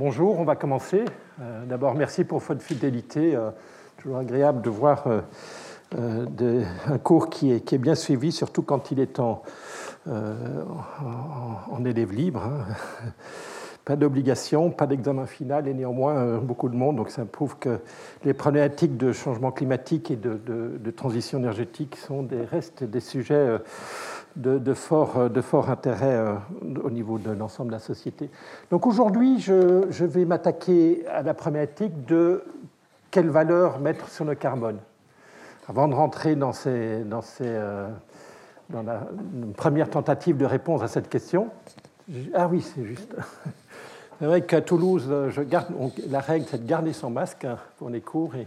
Bonjour, on va commencer. Euh, d'abord, merci pour votre fidélité. Euh, toujours agréable de voir euh, un cours qui est, bien suivi, surtout quand il est en, élève libre. Hein. Pas d'obligation, pas d'examen final et néanmoins beaucoup de monde. Donc ça prouve que les problématiques de changement climatique et de, transition énergétique sont des, sujets de, fort, euh, de fort intérêt euh, au niveau de l'ensemble de la société. Donc aujourd'hui, je, vais m'attaquer à la problématique de quelle valeur mettre sur le carbone. Avant de rentrer dans, ces, dans, ces, euh, dans la première tentative de réponse à cette question, ah oui, c'est juste. C'est vrai qu'à Toulouse, je garde, la règle, c'est de garder son masque hein, pour les cours, et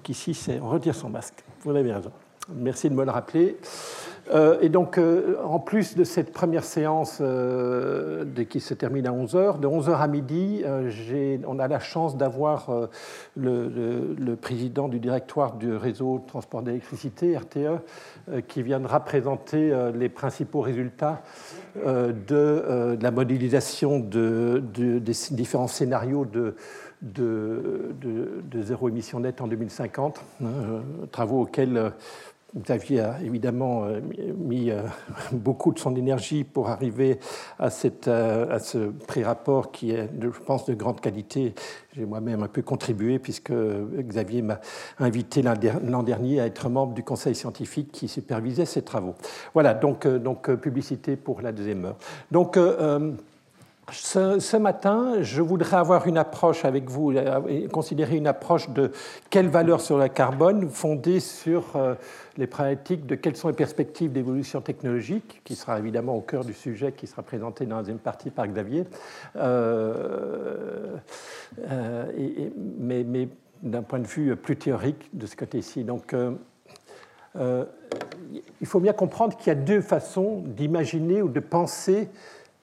qu'ici, c'est on retire son masque. Vous avez raison. Merci de me le rappeler. Euh, et donc, euh, en plus de cette première séance euh, qui se termine à 11h, de 11h à midi, on a la chance d'avoir le, président du directoire du réseau de transport d'électricité, RTE, qui viendra présenter les principaux résultats de, la modélisation de, des différents scénarios de, zéro émission nette en 2050, hein, travaux auxquels Xavier a évidemment euh, mis euh, beaucoup de son énergie pour arriver à, cette, euh, à ce pré-rapport qui est, je pense, de grande qualité. J'ai moi-même un peu contribué puisque Xavier m'a invité l'an dernier à être membre du conseil scientifique qui supervisait ces travaux. Voilà, donc, donc publicité pour la deuxième heure. Donc, ce, matin, je voudrais avoir une approche avec vous, considérer une approche de quelle valeur sur le carbone fondée sur les problématiques de quelles sont les perspectives d'évolution technologique, qui sera évidemment au cœur du sujet qui sera présenté dans la deuxième partie par Xavier, euh, euh, mais, d'un point de vue plus théorique de ce côté-ci. Donc, euh, il faut bien comprendre qu'il y a deux façons d'imaginer ou de penser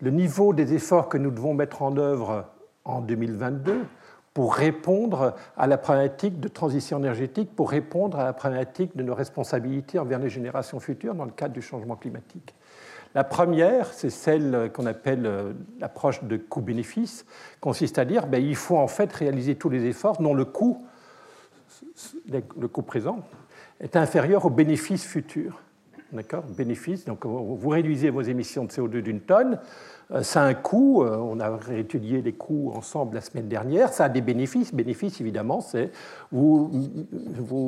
le niveau des efforts que nous devons mettre en œuvre en 2022 pour répondre à la problématique de transition énergétique, pour répondre à la problématique de nos responsabilités envers les générations futures dans le cadre du changement climatique. La première, c'est celle qu'on appelle euh, l'approche de coût-bénéfice, consiste à dire ben, il faut en fait réaliser tous les efforts dont le coût, le coût présent est inférieur au bénéfice futur. D'accord? Bénéfice, donc vous réduisez vos émissions de CO2 d'une tonne, ça a un coût, euh, on a réétudié les coûts ensemble la semaine dernière, ça a des bénéfices. Bénéfices, évidemment, c'est vous,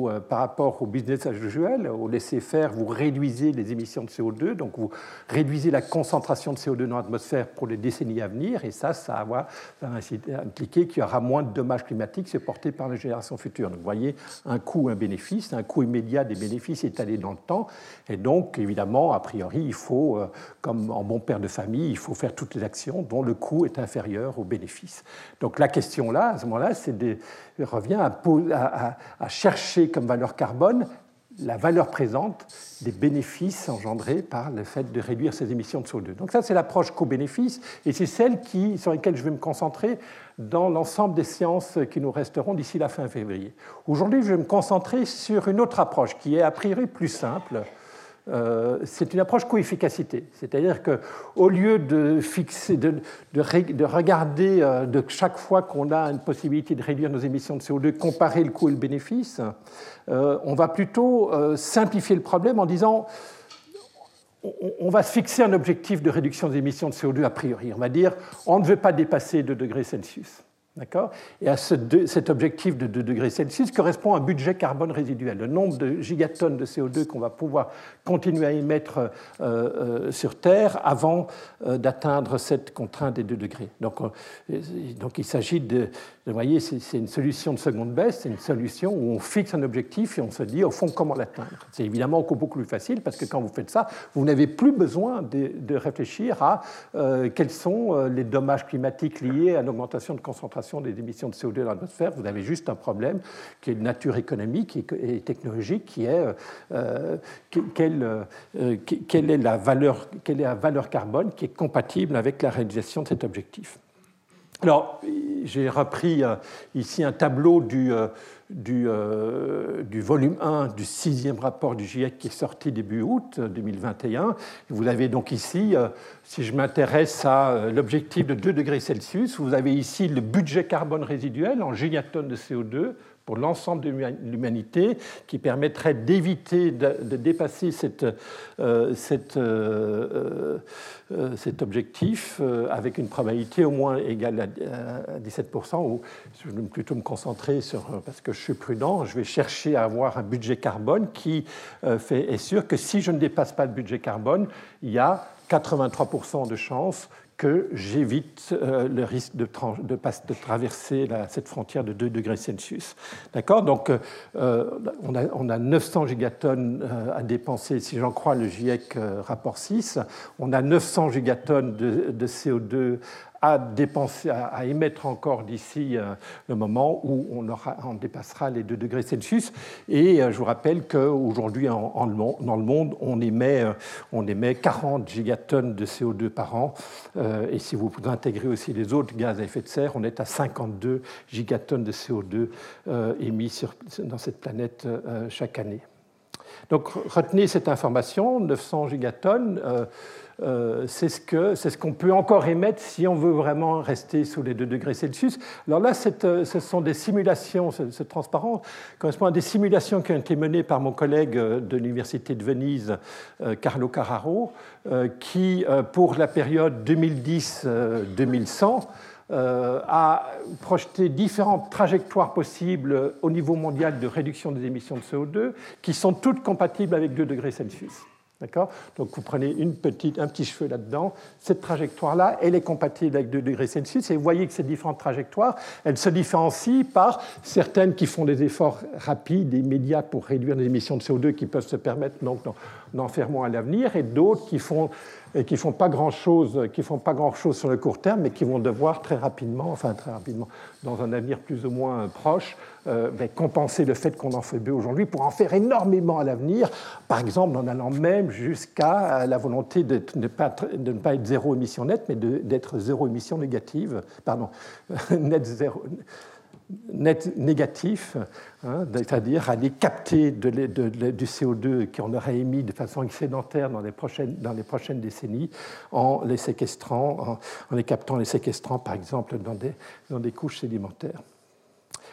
euh, par rapport au business as usual, au laisser-faire, vous réduisez les émissions de CO2, donc vous réduisez la concentration de CO2 dans l'atmosphère pour les décennies à venir, et ça, ça va, impliquer qu'il y aura moins de dommages climatiques supportés par les générations futures. Donc vous voyez, un coût, un bénéfice, un coût immédiat des bénéfices étalés dans le temps, et donc, évidemment, a priori, il faut, comme en bon père de famille, il faut faire toutes les actions dont le coût est inférieur au bénéfice. Donc la question là, à ce moment-là, revient à, à, chercher comme valeur carbone la valeur présente des bénéfices engendrés par le fait de réduire ces émissions de CO2. Donc ça, c'est l'approche coût-bénéfice, et c'est celle qui, sur laquelle je vais me concentrer dans l'ensemble des séances qui nous resteront d'ici la fin février. Aujourd'hui, je vais me concentrer sur une autre approche qui est a priori plus simple, euh, c'est une approche co-efficacité. C'est-à-dire qu'au lieu de, fixer, de, de, regarder euh, de chaque fois qu'on a une possibilité de réduire nos émissions de CO2, comparer le coût et le bénéfice, euh, on va plutôt simplifier le problème en disant on va se fixer un objectif de réduction des émissions de CO2 a priori. On va dire on ne veut pas dépasser 2 degrés Celsius. Et à cet objectif de 2 degrés Celsius correspond un budget carbone résiduel, le nombre de gigatonnes de CO2 qu'on va pouvoir continuer à émettre euh, euh, sur Terre avant euh, d'atteindre cette contrainte des 2 degrés. Donc, donc il s'agit de, vous voyez, c'est une solution de seconde baisse, c'est une solution où on fixe un objectif et on se dit au fond comment l'atteindre? C'est évidemment beaucoup plus facile parce que quand vous faites ça, vous n'avez plus besoin de, réfléchir à quels sont les dommages climatiques liés à l'augmentation de concentration des émissions de CO2 dans l'atmosphère. Vous avez juste un problème qui est de nature économique et, technologique, qui est euh, est la valeur, quelle est la valeur carbone qui est compatible avec la réalisation de cet objectif. Alors, j'ai repris ici un tableau du, du, du, volume 1 du sixième rapport du GIEC qui est sorti début août 2021. Vous avez donc ici, si je m'intéresse à l'objectif de 2 degrés Celsius, vous avez ici le budget carbone résiduel en gigatonnes de CO2 pour l'ensemble de l'humanité, qui permettrait d'éviter de, dépasser cette, euh, euh, euh, cet objectif avec une probabilité au moins égale à, 17%, ou je vais plutôt me concentrer sur, parce que je suis prudent, je vais chercher à avoir un budget carbone qui fait, est sûr que si je ne dépasse pas le budget carbone, il y a 83% de chances que j'évite euh, le risque de, traverser cette frontière de 2 degrés Celsius. D'accord? Donc, euh, on, a, on, a, 900 gigatonnes euh, à dépenser, si j'en crois le GIEC rapport 6. On a 900 gigatonnes de CO2 à, dépenser, à, émettre encore d'ici euh, le moment où on, dépassera les 2 degrés Celsius. Et euh, je vous rappelle qu'aujourd'hui, en, dans le monde, on émet, euh, on émet 40 gigatonnes de CO2 par an. Et si vous intégrez aussi les autres gaz à effet de serre, on est à 52 gigatonnes de CO2 émis sur, dans cette planète chaque année. Donc retenez cette information, 900 gigatonnes. Euh, c'est ce qu'on peut encore émettre si on veut vraiment rester sous les 2 degrés Celsius. Alors là, euh, ce sont des simulations, ce, transparent correspond à des simulations qui ont été menées par mon collègue euh, de l'Université de Venise, Carlo Carraro, qui, pour la période 2010-2100, a projeté différentes trajectoires possibles au niveau mondial de réduction des émissions de CO2 qui sont toutes compatibles avec 2 degrés Celsius. D'accord? Donc vous prenez une petite, un petit cheveu là-dedans. Cette trajectoire-là, elle est compatible avec 2 degrés Celsius. Et vous voyez que ces différentes trajectoires, elles se différencient par certaines qui font des efforts rapides et immédiats pour réduire les émissions de CO2 qui peuvent se permettre moins à l'avenir, et d'autres qui font qui font pas grand chose, qui font pas grand chose sur le court terme, mais qui vont devoir très rapidement, enfin très rapidement, dans un avenir plus ou moins proche, euh, ben, compenser le fait qu'on en fait peu aujourd'hui pour en faire énormément à l'avenir, par exemple en allant même jusqu'à la volonté de ne, pas, de ne pas être zéro émission nette, mais d'être zéro émission négative, pardon, net zéro net négatif, hein, c'est-à-dire aller capter du CO2 qu'on aurait émis de façon excédentaire dans les prochaines, dans les prochaines décennies en les séquestrant, en, les captant, les séquestrant par exemple dans des, dans des couches sédimentaires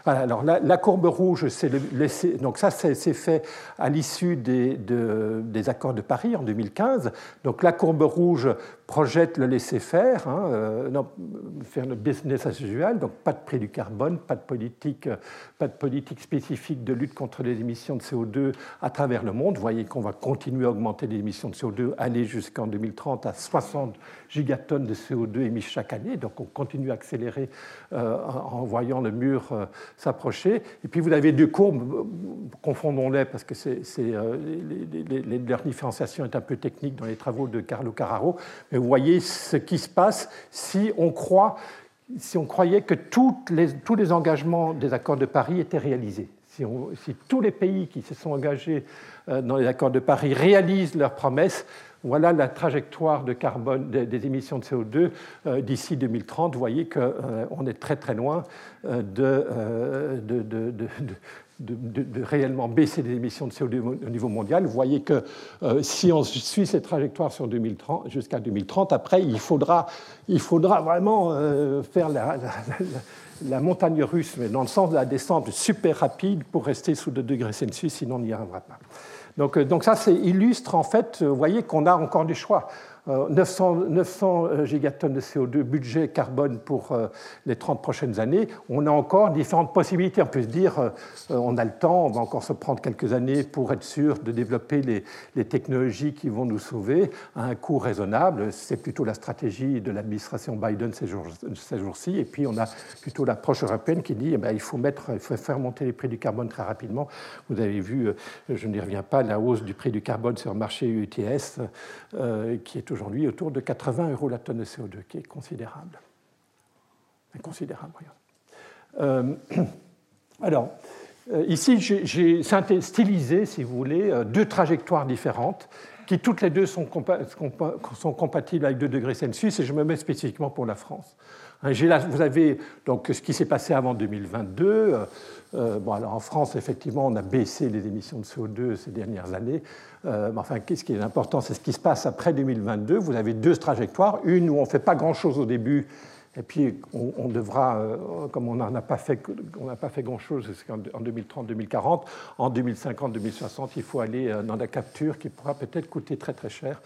alors la, courbe rouge, c'est le, donc ça c'est fait à l'issue des, des, accords de Paris en 2015. Donc la courbe rouge projette le laisser-faire, hein, euh, faire le business as usual, donc pas de prix du carbone, pas de politique, pas de politique spécifique de lutte contre les émissions de CO2 à travers le monde. Vous voyez qu'on va continuer à augmenter les émissions de CO2, aller jusqu'en 2030 à 60 gigatonnes de CO2 émis chaque année. Donc on continue à accélérer euh, en voyant le mur euh, s'approcher. Et puis vous avez deux courbes, confondons-les parce que c'est, euh, leur différenciation est un peu technique dans les travaux de Carlo Carraro. Mais vous voyez ce qui se passe si on croyait que tous les engagements des accords de Paris étaient réalisés. Si, tous les pays qui se sont engagés dans les accords de Paris réalisent leurs promesses, voilà la trajectoire de carbone, des, émissions de CO2 euh, d'ici 2030. Vous voyez qu'on euh, est très très loin euh, de, réellement baisser les émissions de CO2 au niveau mondial. Vous voyez que si on suit cette trajectoire sur 2030, jusqu'à 2030, après, il faudra, il faudra vraiment faire la, montagne russe, mais dans le sens de la descente super rapide pour rester sous 2 degrés Celsius, sinon on n'y arrivera pas. Donc, euh, donc ça, illustre en fait, vous voyez qu'on a encore des choix. 900, euh, 900, euh, gigatonnes de CO2 budget carbone pour euh, les 30 prochaines années, on a encore différentes possibilités. On peut se dire, on a le temps, on va encore se prendre quelques années pour être sûr de développer les, technologies qui vont nous sauver à un coût raisonnable. C'est plutôt la stratégie de l'administration Biden ces jours-ci. Et puis on a plutôt l'approche européenne qui dit, eh ben, il, faut mettre, il faut faire monter les prix du carbone très rapidement. Vous avez vu, je n'y reviens pas, la hausse du prix du carbone sur le marché UTS, qui est aujourd'hui autour de 80 euros la tonne de CO2, qui est considérable. Inconsidérable, euh, alors, euh, ici, j'ai stylisé, si vous voulez, euh, deux trajectoires différentes qui toutes les deux sont, compatibles avec 2 degrés Celsius, et je me mets spécifiquement pour la France. Vous avez donc ce qui s'est passé avant 2022. bon, alors en France, effectivement, on a baissé les émissions de CO2 ces dernières années. enfin, ce qui est important, c'est ce qui se passe après 2022. Vous avez deux trajectoires. Une où on ne fait pas grand-chose au début et puis, on, devra, euh, comme on n'a pas fait, pas fait grand-chose en 2030-2040, en 2050-2060, il faut aller euh, dans la capture qui pourra peut-être coûter très très cher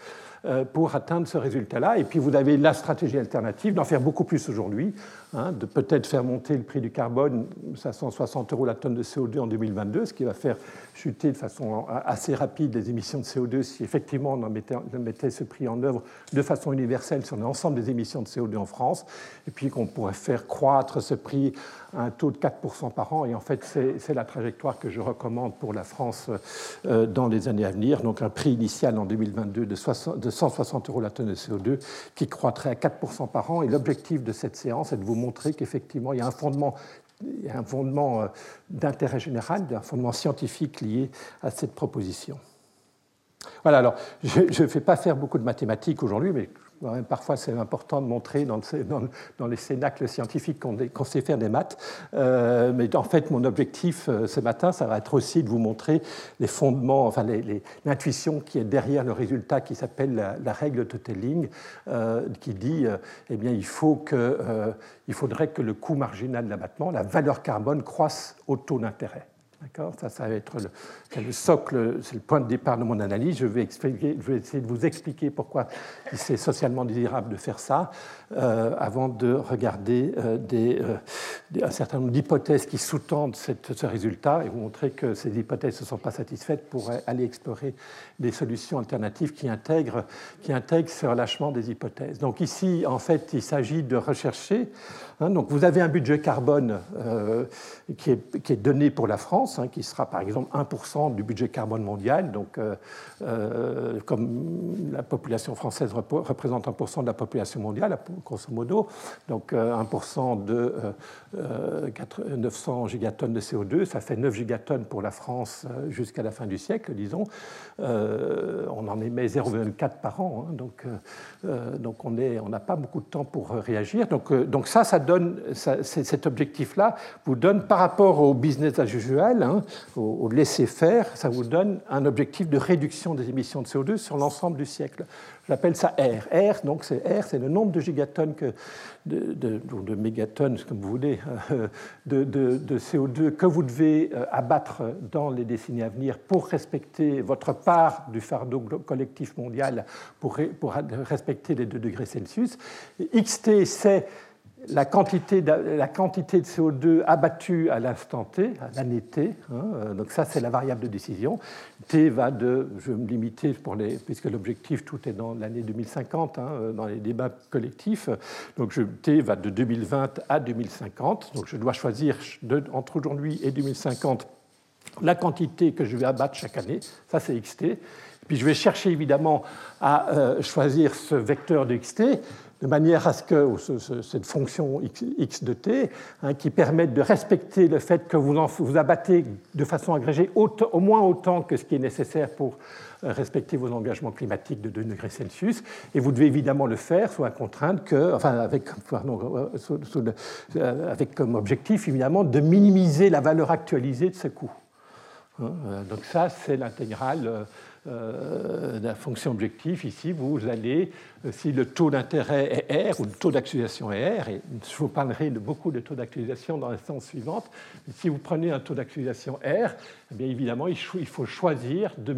pour atteindre ce résultat-là. Et puis vous avez la stratégie alternative d'en faire beaucoup plus aujourd'hui, hein, de peut-être faire monter le prix du carbone 560 euros la tonne de CO2 en 2022, ce qui va faire chuter de façon assez rapide les émissions de CO2 si effectivement on mettait, mettait ce prix en œuvre de façon universelle sur l'ensemble des émissions de CO2 en France, et puis qu'on pourrait faire croître ce prix un taux de 4% par an. Et en fait, c'est la trajectoire que je recommande pour la France euh, dans les années à venir. Donc un prix initial en 2022 de, 160 euros la tonne de CO2 qui croîtrait à 4% par an. Et l'objectif de cette séance est de vous montrer qu'effectivement, il y a un fondement un fondement euh, d'intérêt général, un fondement scientifique lié à cette proposition. Voilà, alors je ne vais pas faire beaucoup de mathématiques aujourd'hui, mais Parfois, c'est important de montrer dans, les cénacles scientifiques qu'on sait faire des maths. Euh, mais en fait, mon objectif euh, ce matin, ça va être aussi de vous montrer les fondements, enfin l'intuition qui est derrière le résultat qui s'appelle la, règle de Telling, euh, qui dit eh bien, il, faut il faudrait que le coût marginal de l'abattement, la valeur carbone, croisse au taux d'intérêt. Ça, ça va être le, socle, c'est le point de départ de mon analyse. Je vais, expliquer, je vais essayer de vous expliquer pourquoi c'est socialement désirable de faire ça, euh, avant de regarder euh, euh, des, un certain nombre d'hypothèses qui sous-tendent ce résultat et vous montrer que ces hypothèses ne sont pas satisfaites pour aller explorer des solutions alternatives qui intègrent, qui intègrent ce relâchement des hypothèses. Donc ici, en fait, il s'agit de rechercher. Hein, donc vous avez un budget carbone qui est, qui, est, donné pour la France, hein, qui sera par exemple 1% du budget carbone mondial. Donc, comme la population française représente 1% de la population mondiale, grosso modo, donc 1% euh, de 900 euh, gigatonnes de CO2, ça fait 9 gigatonnes pour la France euh, jusqu'à la fin du siècle, disons. on en émet 0,4 par an, hein, donc, on n'a pas beaucoup de temps pour réagir. Donc, donc ça, ça donne, cet objectif-là vous donne, par rapport au business as usual, hein, au, au laisser-faire, ça vous donne un objectif de réduction des émissions de CO2 sur l'ensemble du siècle. J'appelle ça R. R, donc c'est R, c'est le nombre de gigatonnes de, de, de, mégatonnes, comme vous voulez, de, de, CO2 que vous devez euh, abattre dans les décennies à venir pour respecter votre part du fardeau collectif mondial, pour respecter les 2 degrés Celsius. XT, c'est la quantité, de, la quantité de CO2 abattue à l'instant T, à l'année T. Hein, euh, donc ça, c'est la variable de décision. T va de, je vais me limiter pour les, puisque l'objectif tout est dans l'année 2050, hein, euh, dans les débats collectifs. Donc T va de 2020 à 2050. Donc je dois choisir entre aujourd'hui et 2050 la quantité que je vais abattre chaque année. Ça, c'est XT. Puis je vais chercher évidemment à euh, choisir ce vecteur de XT de manière à ce que cette fonction x, de t, hein, qui permette de respecter le fait que vous, vous abattez de façon agrégée au, moins autant que ce qui est nécessaire pour euh, respecter vos engagements climatiques de 2 degrés Celsius, et vous devez évidemment le faire sous la contrainte que, enfin, avec, euh, euh, comme objectif évidemment de minimiser la valeur actualisée de ce coût. Hein, donc ça, c'est l'intégrale la fonction objectif, ici, vous allez, euh, si le taux d'intérêt est R ou le taux d'actualisation est R, et je vous parlerai de beaucoup de taux d'actualisation dans l'instance suivante, si vous prenez un taux d'actualisation R, eh bien évidemment, il faut choisir de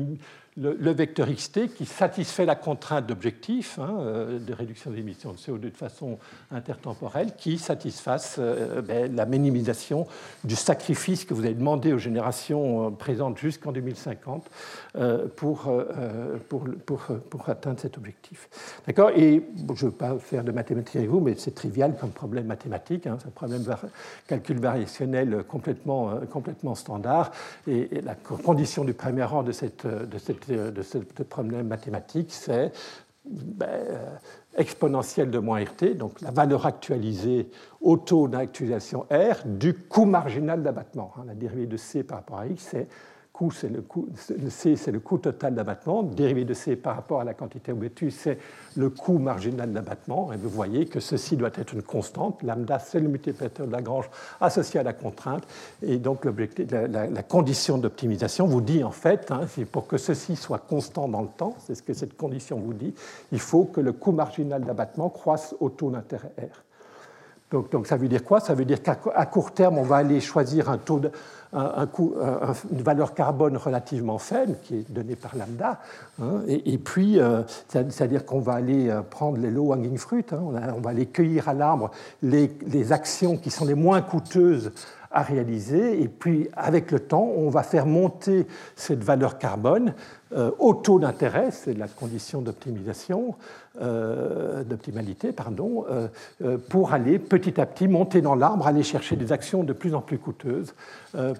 le, vecteur xt qui satisfait la contrainte d'objectif hein, euh, de réduction des émissions de CO2 de façon intertemporelle, qui satisfasse euh, ben, la minimisation du sacrifice que vous avez demandé aux générations euh, présentes jusqu'en 2050 pour, pour, pour, pour, atteindre cet objectif. D'accord? Et je ne veux pas faire de mathématiques avec vous, mais c'est trivial comme problème mathématique. Hein, c'est un problème de calcul variationnel complètement, complètement standard. Et, la condition du premier rang de cette de ce problème mathématique, c'est ben, euh, exponentielle de moins RT, donc la valeur actualisée au taux d'actualisation R du coût marginal d'abattement. Hein. La dérivée de C par rapport à X, c'est c'est le coût, total d'abattement. Dérivé de C par rapport à la quantité obétue, c'est le coût marginal d'abattement. Et vous voyez que ceci doit être une constante. Lambda, c'est le multiplicateur de Lagrange associé à la contrainte. Et donc, la, condition d'optimisation vous dit, en fait, hein, pour que ceci soit constant dans le temps, c'est ce que cette condition vous dit, il faut que le coût marginal d'abattement croisse au taux d'intérêt R. Donc, ça veut dire quoi? Ça veut dire qu'à court terme, on va aller choisir une valeur carbone relativement faible, qui est donnée par lambda, hein, et, puis, euh, c'est-à-dire qu'on va aller euh, prendre les low hanging fruit, hein, on, va aller cueillir à l'arbre les, actions qui sont les moins coûteuses à réaliser, et puis avec le temps, on va faire monter cette valeur carbone euh, au taux d'intérêt, c'est la condition d'optimisation, euh, d'optimalité, pardon, euh, pour aller petit à petit monter dans l'arbre, aller chercher des actions de plus en plus coûteuses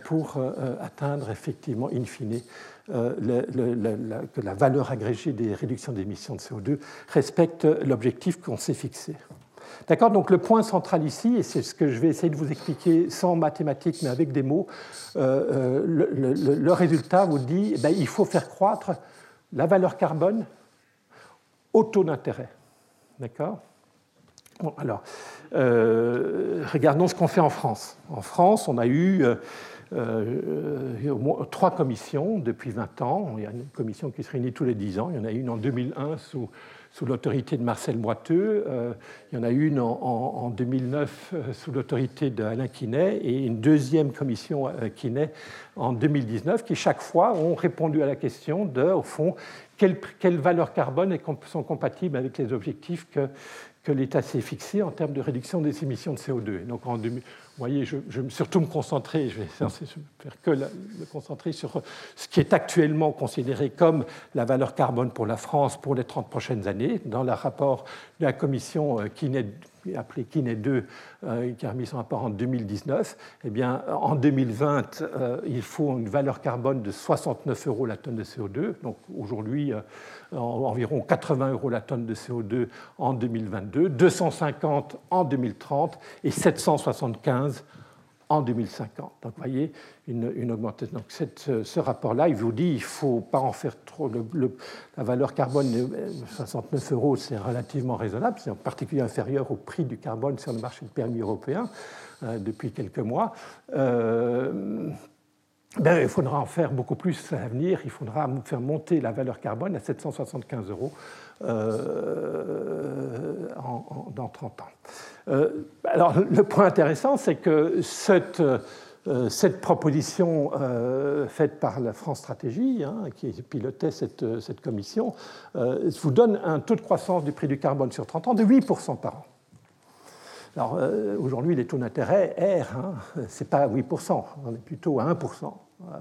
pour atteindre effectivement, in fine, que la valeur agrégée des réductions d'émissions de CO2 respecte l'objectif qu'on s'est fixé. D'accord Donc le point central ici, et c'est ce que je vais essayer de vous expliquer sans mathématiques mais avec des mots, euh, euh, le, résultat vous dit eh ben, il faut faire croître la valeur carbone au taux d'intérêt. D'accord? Alors, euh, regardons ce qu'on fait en France. En France, on a eu trois commissions depuis 20 ans. Il y a une commission qui se réunit tous les 10 ans. Il y en a une en 2001 sous sous l'autorité de Marcel Boiteux. Euh, il y en a une en, 2009 euh, sous l'autorité d'Alain Quinet et une deuxième commission euh, Quinet en 2019 qui chaque fois ont répondu à la question de, au fond, quelles, valeurs carbone sont compatibles avec les objectifs que, l'État s'est fixés en termes de réduction des émissions de CO2. donc en, vous voyez, je, vais surtout me concentrer, je vais faire que me concentrer sur ce qui est actuellement considéré comme la valeur carbone pour la France pour les 30 prochaines années. Dans le rapport de la commission euh, appelée Kinet 2, euh, qui a remis son rapport en 2019, eh bien, en 2020, euh, il faut une valeur carbone de 69 euros la tonne de CO2. Donc aujourd'hui, environ 80 euros la tonne de CO2 en 2022, 250 en 2030 et 775 en 2050. Donc, vous voyez, une, augmentation. Donc, ce rapport-là, il vous dit il ne faut pas en faire trop. la valeur carbone, 69 euros, c'est relativement raisonnable, c'est en particulier inférieur au prix du carbone sur le marché de permis européen euh, depuis quelques mois. Euh, ben, il faudra en faire beaucoup plus à l'avenir. Il faudra faire monter la valeur carbone à 775 euros euh, dans 30 ans. Euh, alors, le point intéressant, c'est que cette, euh, proposition faite par la France Stratégie, hein, qui pilotait cette, cette commission, vous donne un taux de croissance du prix du carbone sur 30 ans de 8% par an. Alors aujourd'hui, les taux d'intérêt R, hein, ce n'est pas 8%, on est plutôt à 1%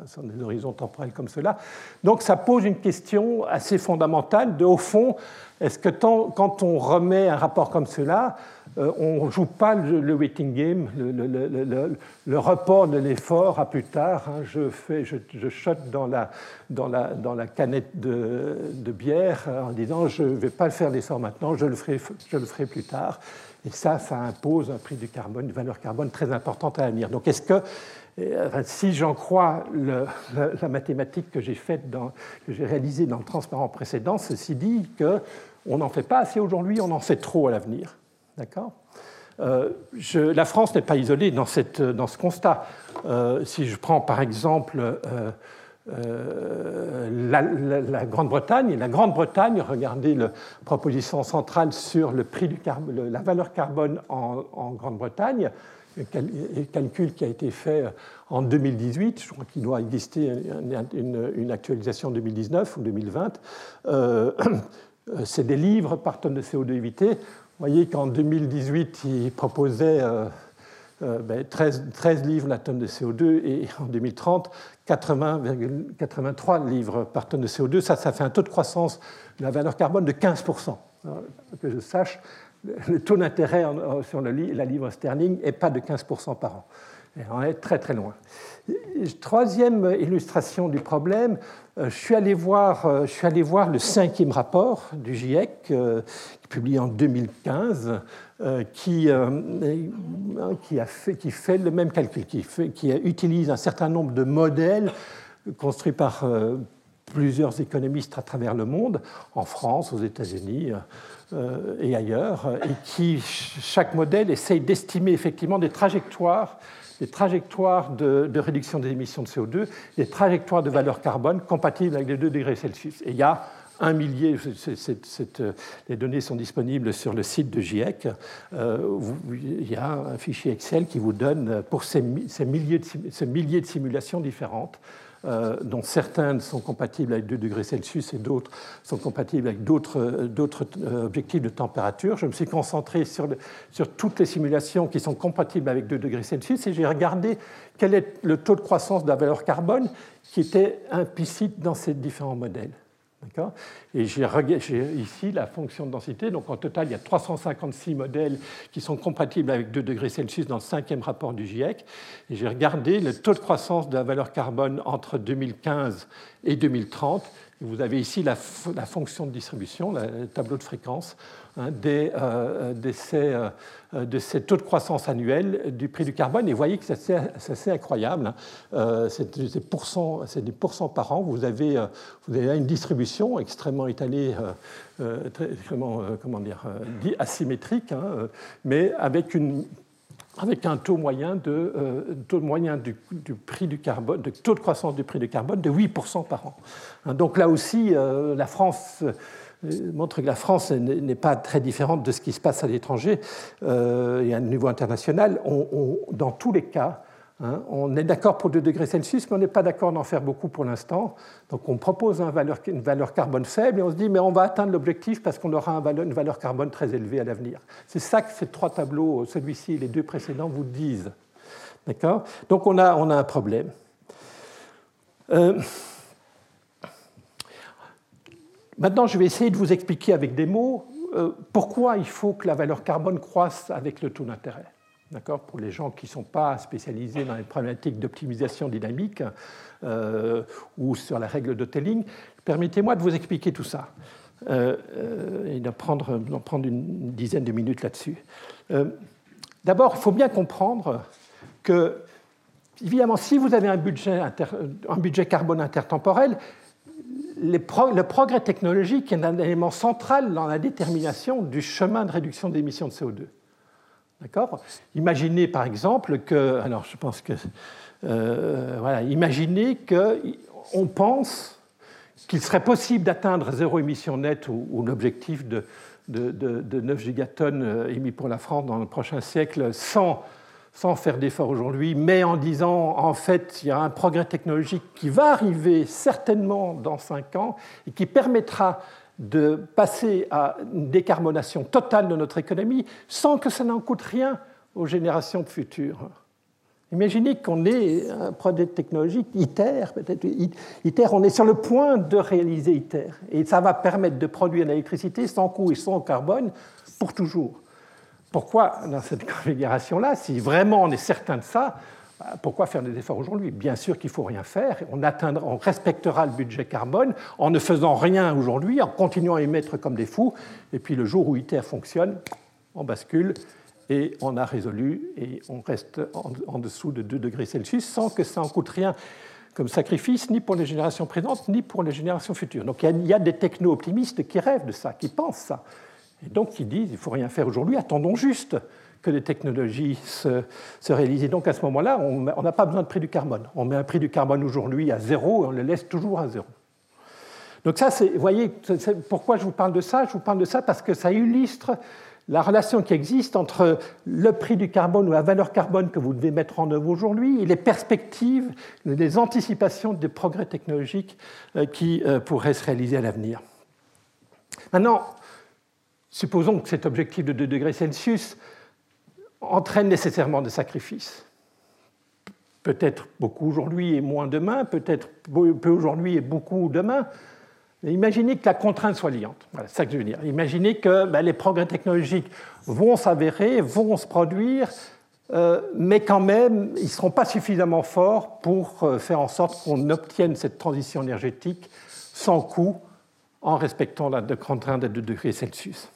sur des horizons temporels comme cela. Donc ça pose une question assez fondamentale de, au fond, est-ce que quand on remet un rapport comme cela, euh, on ne joue pas le, waiting game, le, report de l'effort à plus tard hein, je, fais, je, je dans la, canette de, de bière en disant je ne vais pas le faire l'essor maintenant, je le, ferai, je le ferai plus tard. Et ça, ça impose un prix du carbone, une valeur carbone très importante à l'avenir. Donc est-ce que si j'en crois la, mathématique que j'ai que réalisée dans le transparent précédent, ceci dit qu'on n'en fait pas assez aujourd'hui, on en fait trop à l'avenir. D'accord? Euh, la France n'est pas isolée dans, ce constat. Euh, si je prends par exemple euh, la, Grande-Bretagne, la Grande-Bretagne, regardez la proposition centrale sur le prix du la valeur carbone en Grande-Bretagne, calcul qui a été fait en 2018, je crois qu'il doit exister une, actualisation en 2019 ou 2020, euh, c'est des livres par tonne de CO2 évité. Vous voyez qu'en 2018, il proposait 13, 13, livres la tonne de CO2 et en 2030, 80,83 livres par tonne de CO2. Ça, ça fait un taux de croissance de la valeur carbone de 15%. que je sache, le taux d'intérêt sur la livre sterling n'est pas de 15% par an. on est très très loin. Troisième illustration du problème, euh, je suis allé voir, euh, je suis allé voir le cinquième rapport du GIEC, euh, publié en 2015, qui, qui, fait, le même calcul, qui, utilise un certain nombre de modèles construit par plusieurs économistes à travers le monde, en France, aux États-Unis et ailleurs, et qui, chaque modèle, essaye d'estimer effectivement des trajectoires des trajectoires de, réduction des émissions de CO2, des trajectoires de valeur carbone compatibles avec les 2 degrés Celsius. Et il y a un millier, les données sont disponibles sur le site de GIEC, euh, il y a un fichier Excel qui vous donne, pour ces, milliers, de, simulations différentes, euh, dont certaines sont compatibles avec 2 degrés Celsius et d'autres sont compatibles avec d'autres euh, objectifs de température. Je me suis concentré sur, sur, toutes les simulations qui sont compatibles avec 2 degrés Celsius et j'ai regardé quel est le taux de croissance de la valeur carbone qui était implicite dans ces différents modèles. Et j'ai ici la fonction de densité. Donc en total, il y a 356 modèles qui sont compatibles avec 2 degrés Celsius dans le cinquième rapport du GIEC. J'ai regardé le taux de croissance de la valeur carbone entre 2015 et 2030. vous avez ici la fonction de distribution, le tableau de fréquence Hein, euh, de, ces, euh, de, ces, taux de croissance annuels du prix du carbone. Et vous voyez que c'est assez, incroyable. Hein. Euh, c'est des pourcents, par an. Vous avez, avez une distribution extrêmement étalée, extrêmement comment dire, asymétrique, hein, mais avec un taux moyen, de, taux moyen du, prix du carbone, de taux de croissance du prix du carbone de 8% par an. Donc là aussi, la France euh, montre que la France n'est pas très différente de ce qui se passe à l'étranger euh, et à un niveau international. dans tous les cas, hein, on est d'accord pour 2 degrés Celsius, mais on n'est pas d'accord d'en faire beaucoup pour l'instant. Donc on propose une valeur carbone faible et on se dit, mais on va atteindre l'objectif parce qu'on aura une valeur carbone très élevée à l'avenir. C'est ça que ces trois tableaux, celui-ci et les deux précédents, vous disent. D'accord? Donc on a, on a un problème. Euh, Maintenant, je vais essayer de vous expliquer avec des mots euh, pourquoi il faut que la valeur carbone croisse avec le taux d'intérêt. D'accord? Pour les gens qui ne sont pas spécialisés dans les problématiques d'optimisation dynamique euh, ou sur la règle de Telling, permettez-moi de vous expliquer tout ça euh, et d'en prendre, une dizaine de minutes là-dessus. D'abord, il faut bien comprendre que, évidemment, si vous avez un budget carbone intertemporel, le progrès technologique est un élément central dans la détermination du chemin de réduction d'émissions de CO2. D'accord? Imaginez par exemple que, alors je pense que, euh, voilà, imaginez qu'on pense qu'il serait possible d'atteindre zéro émission nette ou, l'objectif de, de, de, 9 gigatonnes euh, émis pour la France dans le prochain siècle sans sans faire d'efforts aujourd'hui, mais en disant en fait il y a un progrès technologique qui va arriver certainement dans cinq ans et qui permettra de passer à une décarbonation totale de notre économie sans que ça n'en coûte rien aux générations futures. Imaginez qu'on ait un projet technologique ITER, peut-être ITER, on est sur le point de réaliser ITER, et ça va permettre de produire de l'électricité sans coût et sans carbone pour toujours. Pourquoi, dans cette configuration-là, si vraiment on est certain de ça, bah, pourquoi faire des efforts aujourd'hui? Bien sûr qu'il ne faut rien faire. On, respectera le budget carbone en ne faisant rien aujourd'hui, en continuant à émettre comme des fous. Et puis le jour où ITER fonctionne, on bascule et on a résolu et on reste en, dessous de 2 degrés Celsius sans que ça en coûte rien comme sacrifice, ni pour les générations présentes, ni pour les générations futures. Donc il y a des techno-optimistes qui rêvent de ça, qui pensent ça. Et donc ils disent il ne faut rien faire aujourd'hui, attendons juste que les technologies se, réalisent. Et donc à ce moment-là, on n'a pas besoin de prix du carbone. On met un prix du carbone aujourd'hui à zéro et on le laisse toujours à zéro. Donc ça, vous voyez, pourquoi je vous parle de ça? Je vous parle de ça parce que ça illustre la relation qui existe entre le prix du carbone ou la valeur carbone que vous devez mettre en œuvre aujourd'hui et les perspectives, les anticipations des progrès technologiques euh, qui euh, pourraient se réaliser à l'avenir. Maintenant, supposons que cet objectif de 2 degrés Celsius entraîne nécessairement des sacrifices. Peut-être beaucoup aujourd'hui et moins demain, peut-être peu aujourd'hui et beaucoup demain. Imaginez que la contrainte soit liante. Voilà, c'est ça que dire. Imaginez que ben, les progrès technologiques vont s'avérer, vont se produire, euh, mais quand même, ils ne seront pas suffisamment forts pour euh, faire en sorte qu'on obtienne cette transition énergétique sans coût en respectant la contrainte de 2 degrés Celsius.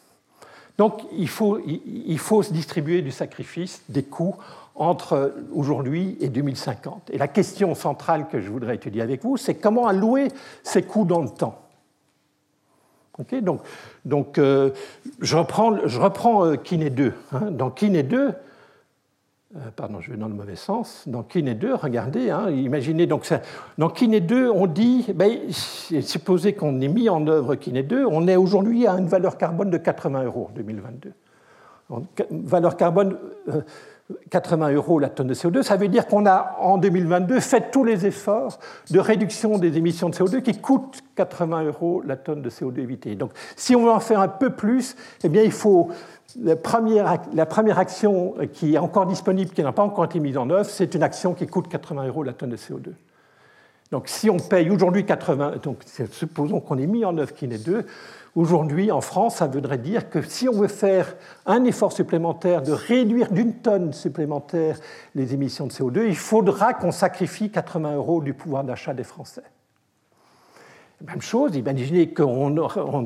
Donc il faut, il faut se distribuer du sacrifice, des coûts entre aujourd'hui et 2050. Et la question centrale que je voudrais étudier avec vous, c'est comment allouer ces coûts dans le temps. donc, donc euh, je reprends, je reprends euh, Kiné 2. Hein. Dans Kiné 2, euh, pardon, je vais dans le mauvais sens. Dans Kiné 2, regardez, hein, imaginez donc. Dans Kiné 2, on dit, ben, qu'on ait mis en œuvre Kiné 2, on est aujourd'hui à une valeur carbone de 80 euros en 2022. valeur carbone 80 euh, euros la tonne de CO2, ça veut dire qu'on a en 2022 fait tous les efforts de réduction des émissions de CO2 qui coûtent 80 euros la tonne de CO2 évitée. Donc si on veut en faire un peu plus, eh bien il faut la première, action qui est encore disponible, qui n'a pas encore été mise en œuvre, c'est une action qui coûte 80 euros la tonne de CO2. Donc si on paye aujourd'hui 80, donc supposons qu'on ait mis en œuvre Kiné 2, aujourd'hui en France, ça voudrait dire que si on veut faire un effort supplémentaire de réduire d'une tonne supplémentaire les émissions de CO2, il faudra qu'on sacrifie 80 euros du pouvoir d'achat des Français. Même chose, imaginez qu'on on,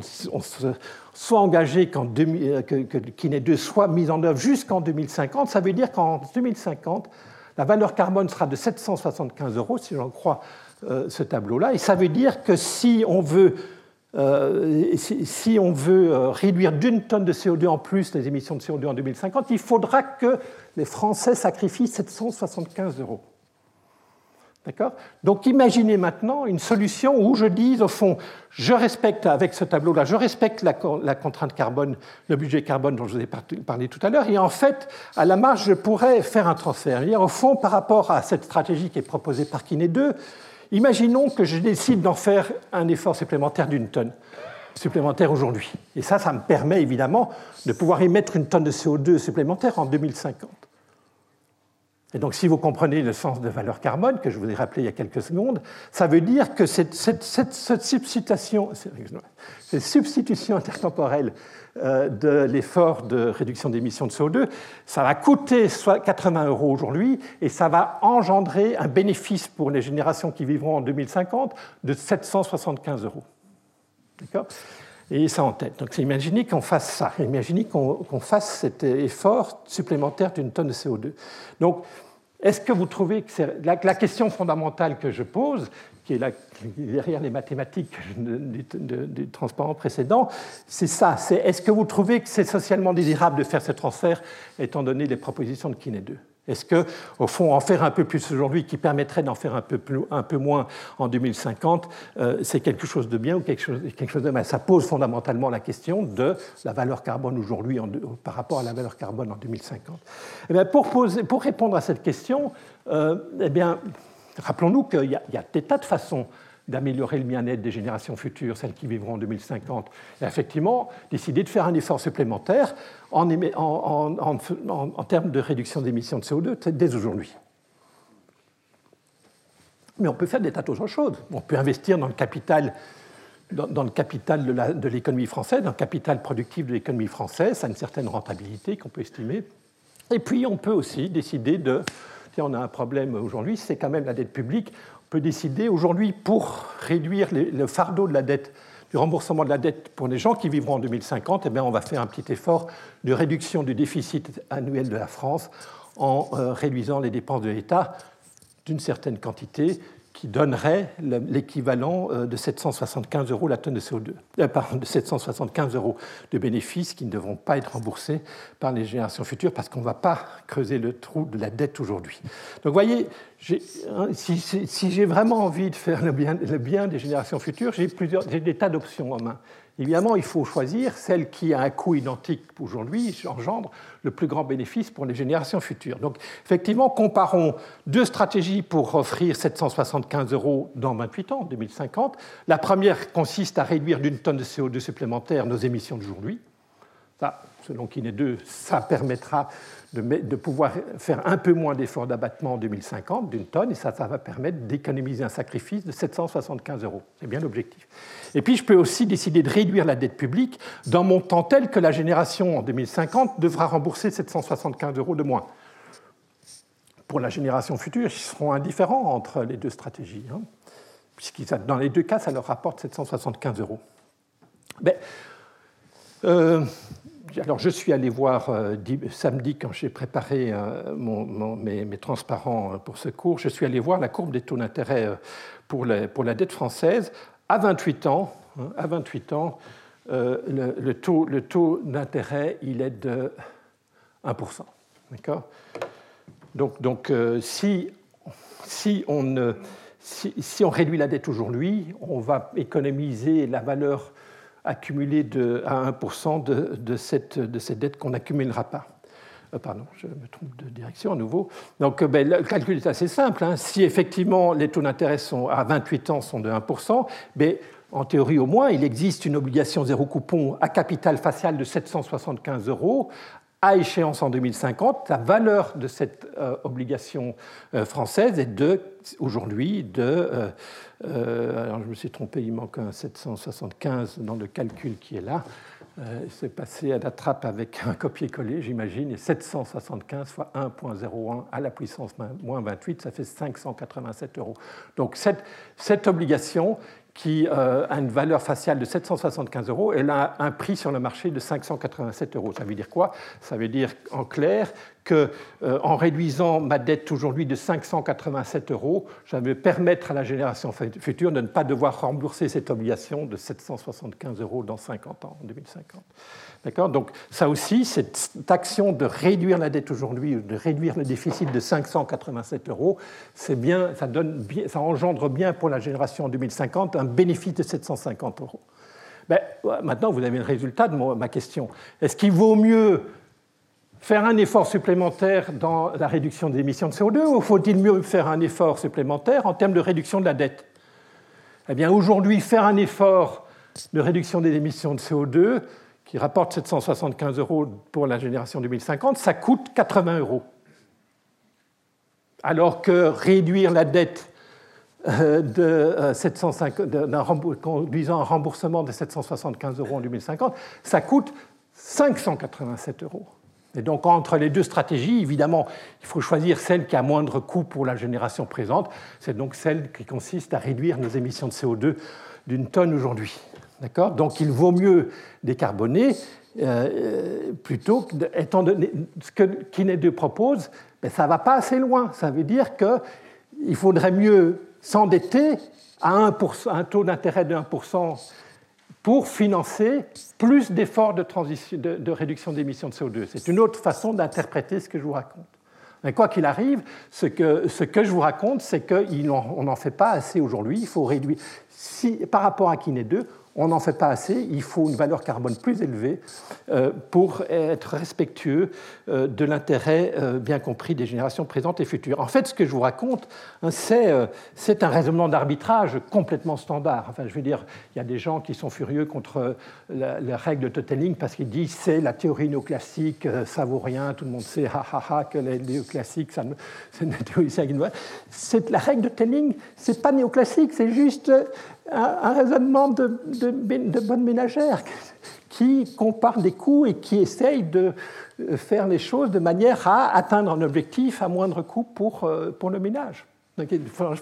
soit engagé euh, que, que Kiné 2 soit mise en œuvre jusqu'en 2050. Ça veut dire qu'en 2050, la valeur carbone sera de 775 euros, si j'en crois euh, ce tableau-là. Et ça veut dire que si on veut, euh, si, on veut réduire d'une tonne de CO2 en plus les émissions de CO2 en 2050, il faudra que les Français sacrifient 775 euros. Donc imaginez maintenant une solution où je dis, au fond, je respecte avec ce tableau-là, je respecte la, contrainte carbone, le budget carbone dont je vous ai parlé tout à l'heure, et en fait, à la marge, je pourrais faire un transfert. au fond, par rapport à cette stratégie qui est proposée par Kiné 2, imaginons que je décide d'en faire un effort supplémentaire d'une tonne supplémentaire aujourd'hui. Et ça, ça me permet évidemment de pouvoir émettre une tonne de CO2 supplémentaire en 2050. Et donc, si vous comprenez le sens de valeur carbone, que je vous ai rappelé il y a quelques secondes, ça veut dire que cette, substitution, intertemporelle euh, de l'effort de réduction d'émissions de CO2, ça va coûter 80 euros aujourd'hui et ça va engendrer un bénéfice pour les générations qui vivront en 2050 de 775 euros. D'accord? Et ça en tête. Donc imaginez qu'on fasse ça, imaginez qu'on fasse cet effort supplémentaire d'une tonne de CO2. Donc, est-ce que vous trouvez que c'est la, question fondamentale que je pose, qui est derrière les mathématiques du, transparent précédent, c'est ça. Est-ce que vous trouvez que c'est socialement désirable de faire ce transfert, étant donné les propositions de Kiné 2 est-ce que, au fond, en faire un peu plus aujourd'hui, qui permettrait d'en faire un peu, moins en 2050, euh, c'est quelque chose de bien ou quelque chose, de mal? Ça pose fondamentalement la question de la valeur carbone aujourd'hui par rapport à la valeur carbone en 2050. Eh bien, pour, répondre à cette question, euh, eh rappelons-nous qu'il y, a des tas de façons d'améliorer le bien-être des générations futures, celles qui vivront en 2050, et effectivement décider de faire un effort supplémentaire en, termes de réduction d'émissions de CO2 dès aujourd'hui. Mais on peut faire des tas d'autres choses. On peut investir dans le capital, dans, le capital de l'économie française, dans le capital productif de l'économie française, ça a une certaine rentabilité qu'on peut estimer. Et puis on peut aussi décider de, on a un problème aujourd'hui, c'est quand même la dette publique, peut décider aujourd'hui pour réduire le fardeau de la dette, du remboursement de la dette pour les gens qui vivront en 2050, eh bien, on va faire un petit effort de réduction du déficit annuel de la France en euh, réduisant les dépenses de l'État d'une certaine quantité qui donnerait l'équivalent euh, de 775 euros la tonne de CO2, euh, pardon, de 775 euros de bénéfices qui ne devront pas être remboursés par les générations futures parce qu'on ne va pas creuser le trou de la dette aujourd'hui. Donc, vous voyez, hein, si, j'ai vraiment envie de faire le bien, le bien des générations futures, j'ai des tas d'options en main. Évidemment, il faut choisir celle qui a un coût identique aujourd'hui, engendre le plus grand bénéfice pour les générations futures. Donc, effectivement, comparons deux stratégies pour offrir 775 euros dans 28 ans, 2050. La première consiste à réduire d'une tonne de CO2 supplémentaire nos émissions d'aujourd'hui. Ça, selon Kiné 2, ça permettra de, pouvoir faire un peu moins d'efforts d'abattement en 2050 d'une tonne, et ça, ça va permettre d'économiser un sacrifice de 775 euros. C'est bien l'objectif. Et puis, je peux aussi décider de réduire la dette publique d'un montant tel que la génération en 2050 devra rembourser 775 euros de moins. Pour la génération future, ils seront indifférents entre les deux stratégies, hein, puisque dans les deux cas, ça leur rapporte 775 euros. Mais, euh, alors je suis allé voir samedi quand j'ai préparé mes, transparents pour ce cours, je suis allé voir la courbe des taux d'intérêt pour, la dette française à 28 ans. Hein, à 28 ans, le, taux, d'intérêt, il est de 1%. D'accord? Donc, donc si, si on si, on réduit la dette aujourd'hui, on va économiser la valeur accumulée de, à 1% de, cette, de cette dette qu'on n'accumulera pas. Euh, pardon, je me trompe de direction à nouveau. Donc ben, le calcul est assez simple. Hein. Si effectivement les taux d'intérêt à 28 ans sont de 1%, ben, en théorie au moins, il existe une obligation zéro coupon à capital facial de 775 euros à échéance en 2050, la valeur de cette euh, obligation euh, française est de, aujourd'hui, de, euh, alors je me suis trompé, il manque un 775 dans le calcul qui est là, c'est passé à la trappe avec un copier-coller, j'imagine, et 775 fois 1.01 à la puissance moins 28, ça fait 587 euros. Donc cette, cette obligation, qui euh, a une valeur faciale de 775 euros, elle a un prix sur le marché de 587 euros. Ça veut dire quoi? Ça veut dire en clair qu'en euh, réduisant ma dette aujourd'hui de 587 euros, je vais permettre à la génération future de ne pas devoir rembourser cette obligation de 775 euros dans 50 ans, en 2050. Donc ça aussi, cette action de réduire la dette aujourd'hui, de réduire le déficit de 587 euros, ça, ça engendre bien pour la génération en 2050 un bénéfice de 750 euros. Ben, maintenant, vous avez le résultat de ma question. Est-ce qu'il vaut mieux faire un effort supplémentaire dans la réduction des émissions de CO2 ou faut-il mieux faire un effort supplémentaire en termes de réduction de la dette? Eh bien, aujourd'hui, faire un effort de réduction des émissions de CO2, qui rapporte 775 euros pour la génération 2050, ça coûte 80 euros. Alors que réduire la dette euh, de 750, euh, conduisant un remboursement de 775 euros en 2050, ça coûte 587 euros. Et donc entre les deux stratégies, évidemment, il faut choisir celle qui a moindre coût pour la génération présente. C'est donc celle qui consiste à réduire nos émissions de CO2 d'une tonne aujourd'hui. Donc il vaut mieux décarboner euh, plutôt que, étant donné ce que Kiné 2 propose, ben, ça ne va pas assez loin. Ça veut dire qu'il faudrait mieux s'endetter à, un taux d'intérêt de 1% pour financer plus d'efforts de, de, réduction d'émissions de CO2. C'est une autre façon d'interpréter ce que je vous raconte. Mais quoi qu'il arrive, ce que, ce que, je vous raconte, c'est qu'on n'en fait pas assez aujourd'hui. Il faut réduire. Par rapport à Kiné 2, on n'en fait pas assez, il faut une valeur carbone plus élevée euh, pour être respectueux euh, de l'intérêt euh, bien compris des générations présentes et futures. En fait, ce que je vous raconte, hein, c'est un raisonnement d'arbitrage complètement standard. Enfin, je veux dire, il y a des gens qui sont furieux contre la, règle de Toteling parce qu'ils disent c'est la théorie néoclassique, ça vaut rien, tout le monde sait, ha ha ha, que les néoclassiques, c'est une théorie C'est la règle de Toteling, c'est pas néoclassique, c'est juste un, raisonnement de, bonne ménagère qui compare des coûts et qui essaye de euh, faire les choses de manière à atteindre un objectif à moindre coût pour, euh, pour le ménage. Donc,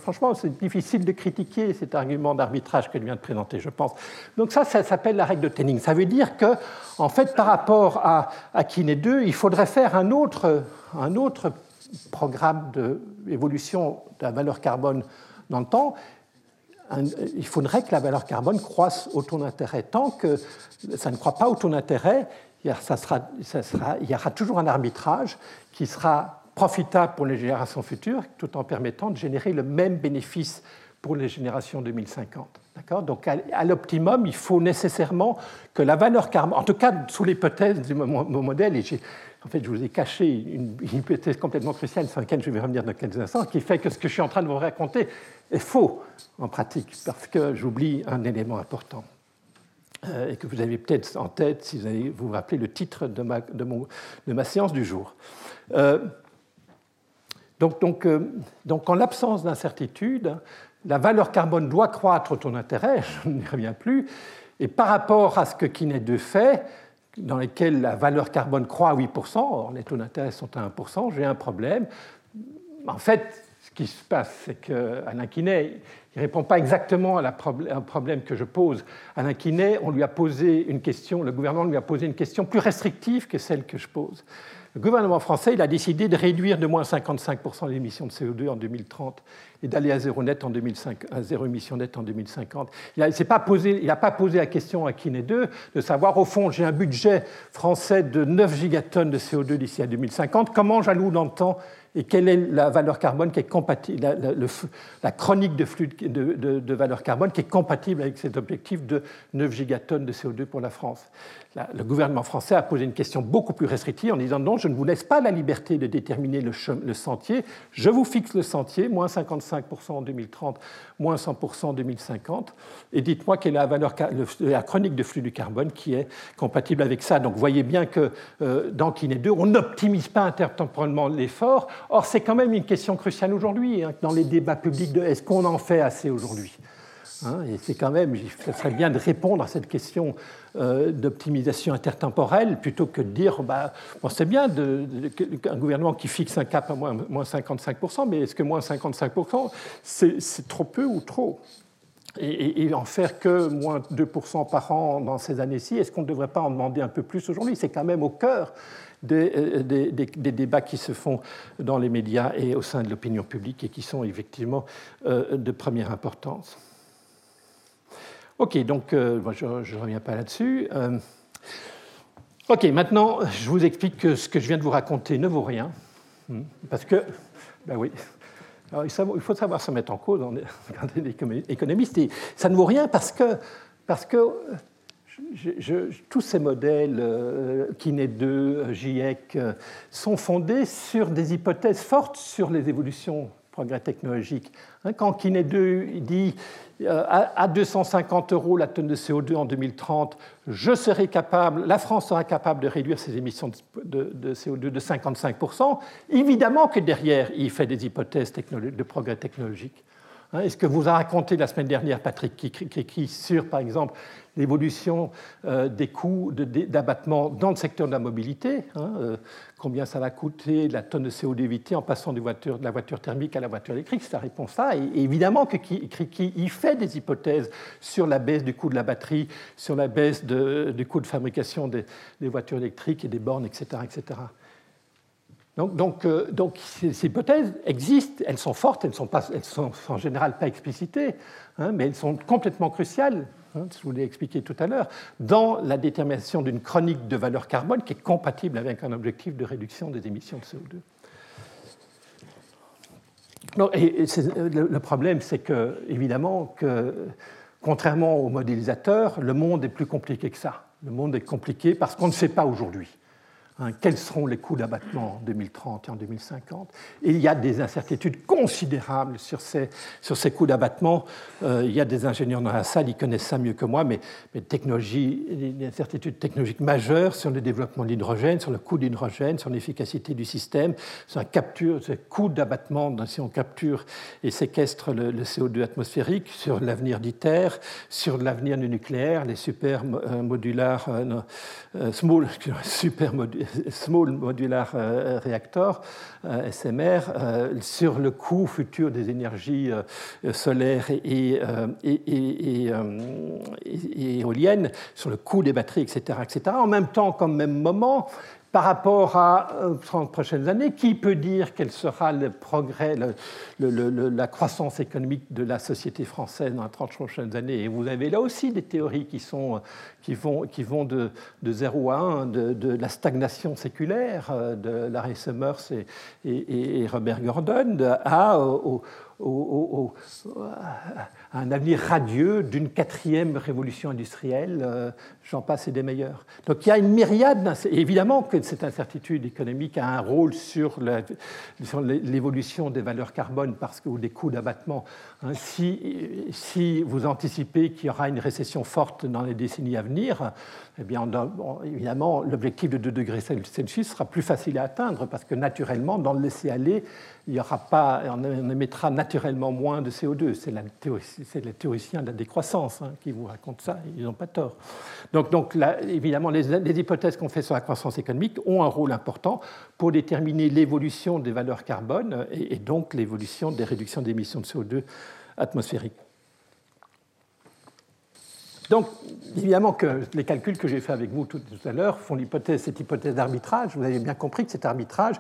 franchement, c'est difficile de critiquer cet argument d'arbitrage que je viens de présenter, je pense. Donc ça, ça s'appelle la règle de Tenning. Ça veut dire que, en fait, par rapport à, à Kiné 2, il faudrait faire un autre, un autre programme d'évolution de la valeur carbone dans le temps il faudrait que la valeur carbone croisse au taux d'intérêt. Tant que ça ne croit pas au taux d'intérêt, il y aura toujours un arbitrage qui sera profitable pour les générations futures, tout en permettant de générer le même bénéfice pour les générations 2050. Donc à, l'optimum, il faut nécessairement que la valeur carbone, en tout cas sous l'hypothèse de mon, modèle, et en fait je vous ai caché une, hypothèse complètement cruciale sur laquelle je vais revenir dans quelques instants, qui fait que ce que je suis en train de vous raconter est faux en pratique, parce que j'oublie un élément important. Euh, et que vous avez peut-être en tête si vous, vous rappelez le titre de ma, de mon, de ma séance du jour. Euh, donc, donc, euh, donc, en l'absence d'incertitude, la valeur carbone doit croître au taux d'intérêt, je n'y reviens plus, et par rapport à ce que Kinet 2 fait, dans lequel la valeur carbone croît à 8%, or les taux d'intérêt sont à 1%, j'ai un problème. En fait, ce qui se passe, c'est qu'Alain Quinet, il ne répond pas exactement à un problème que je pose. Alain Quinet, on lui a posé une question, le gouvernement lui a posé une question plus restrictive que celle que je pose. Le gouvernement français a décidé de réduire de moins 55% l'émission de CO2 en 2030 et d'aller à zéro, net en 2005, à zéro émission nette en 2050. Il n'a pas, posé, pas posé la question à Kiné 2 de savoir, au fond, j'ai un budget français de 9 gigatonnes de CO2 d'ici à 2050, comment j'alloue dans le temps et quelle est la valeur carbone qui est compatible, la, chronique de flux de, valeur carbone qui est compatible avec cet objectif de 9 gigatonnes de CO2 pour la France. le gouvernement français a posé une question beaucoup plus restrictive en disant non, je ne vous laisse pas la liberté de déterminer le, sentier, je vous fixe le sentier, moins 55% en 2030, moins 100% en 2050, et dites-moi quelle est la chronique de flux du carbone qui est compatible avec ça. Donc vous voyez bien que euh, dans Kiné 2, on n'optimise pas intertemporellement l'effort, Or, c'est quand même une question cruciale aujourd'hui, hein, dans les débats publics de est-ce qu'on en fait assez aujourd'hui hein, Et c'est quand même, ce serait bien de répondre à cette question euh, d'optimisation intertemporelle plutôt que de dire bah, c'est bien de, gouvernement qui fixe un cap à moins, 55%, mais est-ce que moins 55%, c'est trop peu ou trop? Et, en faire que moins 2% par an dans ces années-ci, est-ce qu'on ne devrait pas en demander un peu plus aujourd'hui? C'est quand même au cœur euh, des, débats qui se font dans les médias et au sein de l'opinion publique et qui sont effectivement euh, de première importance. Ok, donc euh, je ne reviens pas là-dessus. ok, maintenant je vous explique que ce que je viens de vous raconter ne vaut rien. Hmm, parce que, ben oui, il faut savoir se mettre en cause en économiste. Et ça ne vaut rien parce que, parce que tous ces modèles, euh, Kiné 2, GIEC, euh, sont fondés sur des hypothèses fortes sur les évolutions progrès technologiques. Hein, quand Kiné 2 dit euh, à 250 euros la tonne de CO2 en 2030, je serai capable, la France sera capable de réduire ses émissions de, CO2 de 55%, évidemment que derrière, il fait des hypothèses de progrès technologiques. Hein, est ce que vous a raconté la semaine dernière Patrick Kiki sur, par exemple, l'évolution euh, des coûts d'abattement dans le secteur de la mobilité, hein, euh, combien ça va coûter la tonne de CO2 évitée en passant de, la voiture thermique à la voiture électrique, ça répond ça. Et, évidemment que il fait des hypothèses sur la baisse du coût de la batterie, sur la baisse du coût de fabrication des, voitures électriques et des bornes, etc. etc. Donc, euh, ces, hypothèses existent, elles sont fortes, elles ne sont, sont en général pas explicitées, hein, mais elles sont complètement cruciales Hein, je vous l'ai expliqué tout à l'heure, dans la détermination d'une chronique de valeur carbone qui est compatible avec un objectif de réduction des émissions de CO2. et, le, problème, c'est que, évidemment, contrairement aux modélisateurs, le monde est plus compliqué que ça. Le monde est compliqué parce qu'on ne sait pas aujourd'hui. Hein, quels seront les coûts d'abattement en 2030 et en 2050. Et il y a des incertitudes considérables sur ces, sur ces coûts d'abattement. Euh, il y a des ingénieurs dans la salle, ils connaissent ça mieux que moi, mais, mais technologie, des incertitudes technologiques majeures sur le développement de l'hydrogène, sur le coût de l'hydrogène, sur l'efficacité du système, sur la capture, ce coût d'abattement si on capture et séquestre le, CO2 atmosphérique, sur l'avenir d'ITER, sur l'avenir du nucléaire, les super euh, modulars, euh, small, super modulaires Small Modular euh, Reactor, euh, SMR, euh, sur le coût futur des énergies solaires et, éoliennes, sur le coût des batteries, etc., etc. En même temps, comme même moment, par rapport à 30 prochaines années, qui peut dire quel sera le progrès, la croissance économique de la société française dans les 30 prochaines années? Et vous avez là aussi des théories qui, sont, qui, vont, qui vont de, de 0 à 1, de, la stagnation séculaire euh, de Larry Summers et, et, Robert Gordon à, un avenir radieux d'une quatrième révolution industrielle, euh, j'en passe et des meilleurs. Donc il y a une myriade, évidemment que cette incertitude économique a un rôle sur l'évolution des valeurs carbone parce que, ou des coûts d'abattement. Hein, si, vous anticipez qu'il y aura une récession forte dans les décennies à venir, eh bien, évidemment, l'objectif de 2 degrés Celsius sera plus facile à atteindre parce que naturellement, dans le laisser-aller, il y aura pas, on émettra naturellement moins de CO2. C'est les théoriciens de la décroissance hein, qui vous racontent ça, ils n'ont pas tort. Donc, là, évidemment, les, hypothèses qu'on fait sur la croissance économique ont un rôle important pour déterminer l'évolution des valeurs carbone et, et donc l'évolution des réductions d'émissions de CO2 atmosphériques. Donc, évidemment que les calculs que j'ai faits avec vous tout, à l'heure font cette hypothèse d'arbitrage. Vous avez bien compris que cet arbitrage,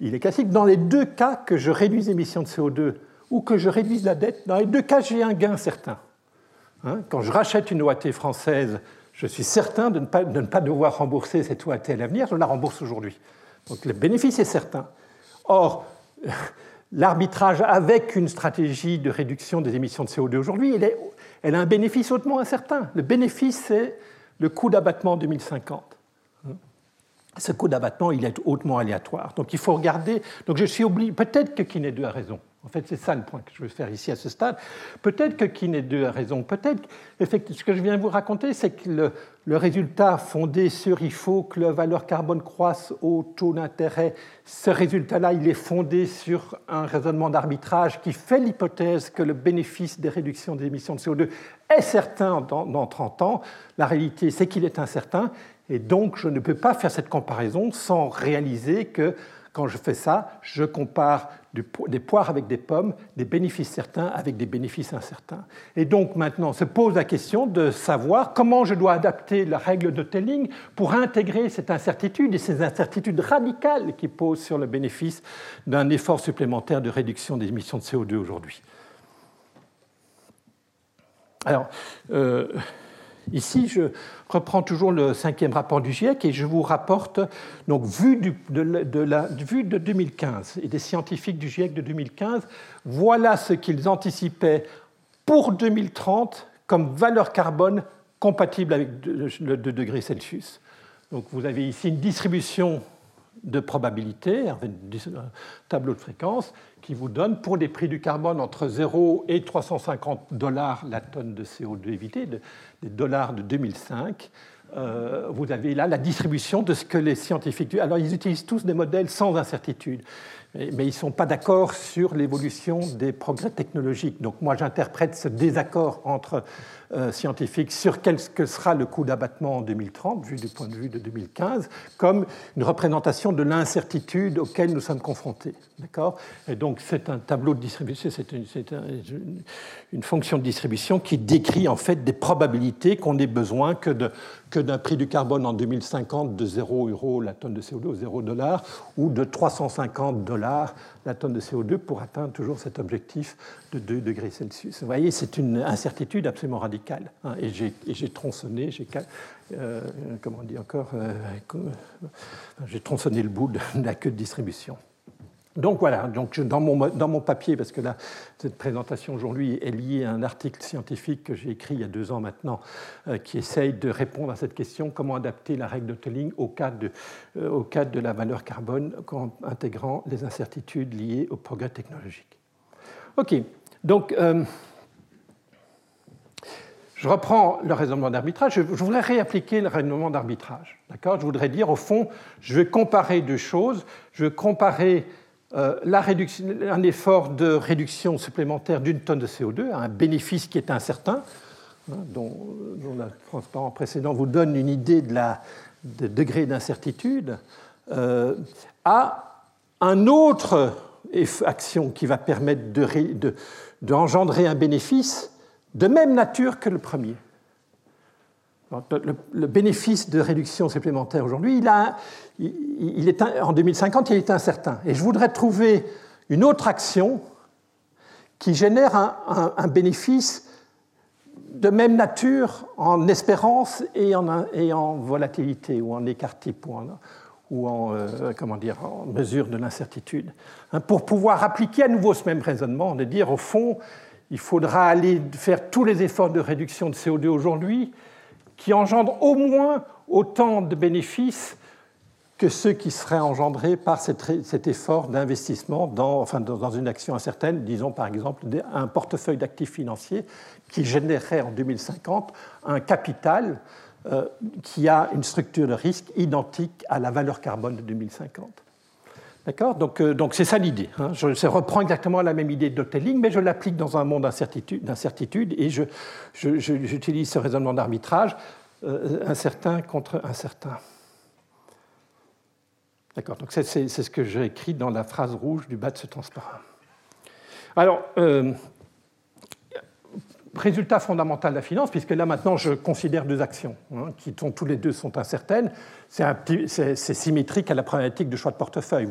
il est classique. Dans les deux cas que je réduise l'émission de CO2 ou que je réduise la dette, dans les deux cas, j'ai un gain certain. Hein, quand je rachète une OAT française, je suis certain de ne pas, devoir rembourser cette OAT à l'avenir, je la rembourse aujourd'hui. Donc le bénéfice est certain. Or, l'arbitrage avec une stratégie de réduction des émissions de CO2 aujourd'hui, elle, a un bénéfice hautement incertain. Le bénéfice, c'est le coût d'abattement en 2050. Ce coût d'abattement, il est hautement aléatoire. Donc il faut regarder. Donc je suis obligé. Peut-être que Kiné 2 a raison. En fait, c'est ça le point que je veux faire ici à ce stade. Peut-être que Kiné 2 a raison. Peut-être. Ce que je viens de vous raconter, c'est que le, le, résultat fondé sur il faut que la valeur carbone croisse au taux d'intérêt, ce résultat-là, il est fondé sur un raisonnement d'arbitrage qui fait l'hypothèse que le bénéfice des réductions des émissions de CO2 est certain dans, dans 30 ans. La réalité, c'est qu'il est incertain. Et donc, je ne peux pas faire cette comparaison sans réaliser que quand je fais ça, je compare des poires avec des pommes, des bénéfices certains avec des bénéfices incertains. Et donc maintenant se pose la question de savoir comment je dois adapter la règle de Telling pour intégrer cette incertitude et ces incertitudes radicales qui posent sur le bénéfice d'un effort supplémentaire de réduction des émissions de CO2 aujourd'hui. Alors, euh, Ici, je reprends toujours le cinquième rapport du GIEC et je vous rapporte, donc, vu, de, la, vue de 2015 et des scientifiques du GIEC de 2015, voilà ce qu'ils anticipaient pour 2030 comme valeur carbone compatible avec le 2 degrés Celsius. Donc, vous avez ici une distribution de probabilité, un tableau de fréquence, qui vous donne pour des prix du carbone entre 0 et 350 dollars la tonne de CO2 évité, des dollars de 2005. Euh, vous avez là la distribution de ce que les scientifiques. Alors, ils utilisent tous des modèles sans incertitude mais ils ne sont pas d'accord sur l'évolution des progrès technologiques. Donc moi, j'interprète ce désaccord entre euh, scientifiques sur quel que sera le coût d'abattement en 2030, vu du point de vue de 2015, comme une représentation de l'incertitude auquel nous sommes confrontés. D'accord? Et donc c'est un tableau de distribution, c'est une, fonction de distribution qui décrit en fait des probabilités qu'on ait besoin que d'un prix du carbone en 2050 de 0 euros la tonne de CO2 ou 0 dollars ou de 350 dollars la tonne de CO2 pour atteindre toujours cet objectif de 2 degrés Celsius. Vous voyez, c'est une incertitude absolument radicale. Hein, et j'ai tronçonné, j'ai euh, comment on dit encore, euh, j'ai tronçonné le bout de la queue de distribution. Donc voilà, donc dans, mon, dans mon papier, parce que cette présentation aujourd'hui est liée à un article scientifique que j'ai écrit il y a deux ans maintenant, euh, qui essaye de répondre à cette question, comment adapter la règle de Telling au cadre de, euh, au de la valeur carbone en intégrant les incertitudes liées au progrès technologique. OK, donc euh, je reprends le raisonnement d'arbitrage. Je, voudrais réappliquer le raisonnement d'arbitrage. D'accord? Je voudrais dire, au fond, je vais comparer deux choses. Je vais comparer euh, un effort de réduction supplémentaire d'une tonne de CO2, un bénéfice qui est incertain, hein, dont, le transparent précédent vous donne une idée de la degré d'incertitude, euh, à un autre action qui va permettre d'engendrer de, un bénéfice de même nature que le premier. Le, bénéfice de réduction supplémentaire aujourd'hui, il, est, en 2050, il est incertain. Et je voudrais trouver une autre action qui génère un, bénéfice de même nature en espérance et en, volatilité ou en écart type ou en, euh, dire, en mesure de l'incertitude. Hein, pour pouvoir appliquer à nouveau ce même raisonnement, de dire au fond, il faudra aller faire tous les efforts de réduction de CO2 aujourd'hui qui engendrent au moins autant de bénéfices que ceux qui seraient engendrés par cet effort d'investissement dans, dans une action incertaine, disons par exemple un portefeuille d'actifs financiers qui générerait en 2050 un capital euh, qui a une structure de risque identique à la valeur carbone de 2050. D'accord Donc, euh, donc c'est ça l'idée. Hein. Je, reprends exactement la même idée de Hotelling, mais je l'applique dans un monde d'incertitude et j'utilise ce raisonnement d'arbitrage euh, incertain contre incertain. D'accord Donc c'est ce que j'ai écrit dans la phrase rouge du bas de ce transparent. Alors, euh, résultat fondamental de la finance, puisque là maintenant je considère deux actions hein, qui sont tous les deux sont incertaines. C'est symétrique à la problématique de choix de portefeuille.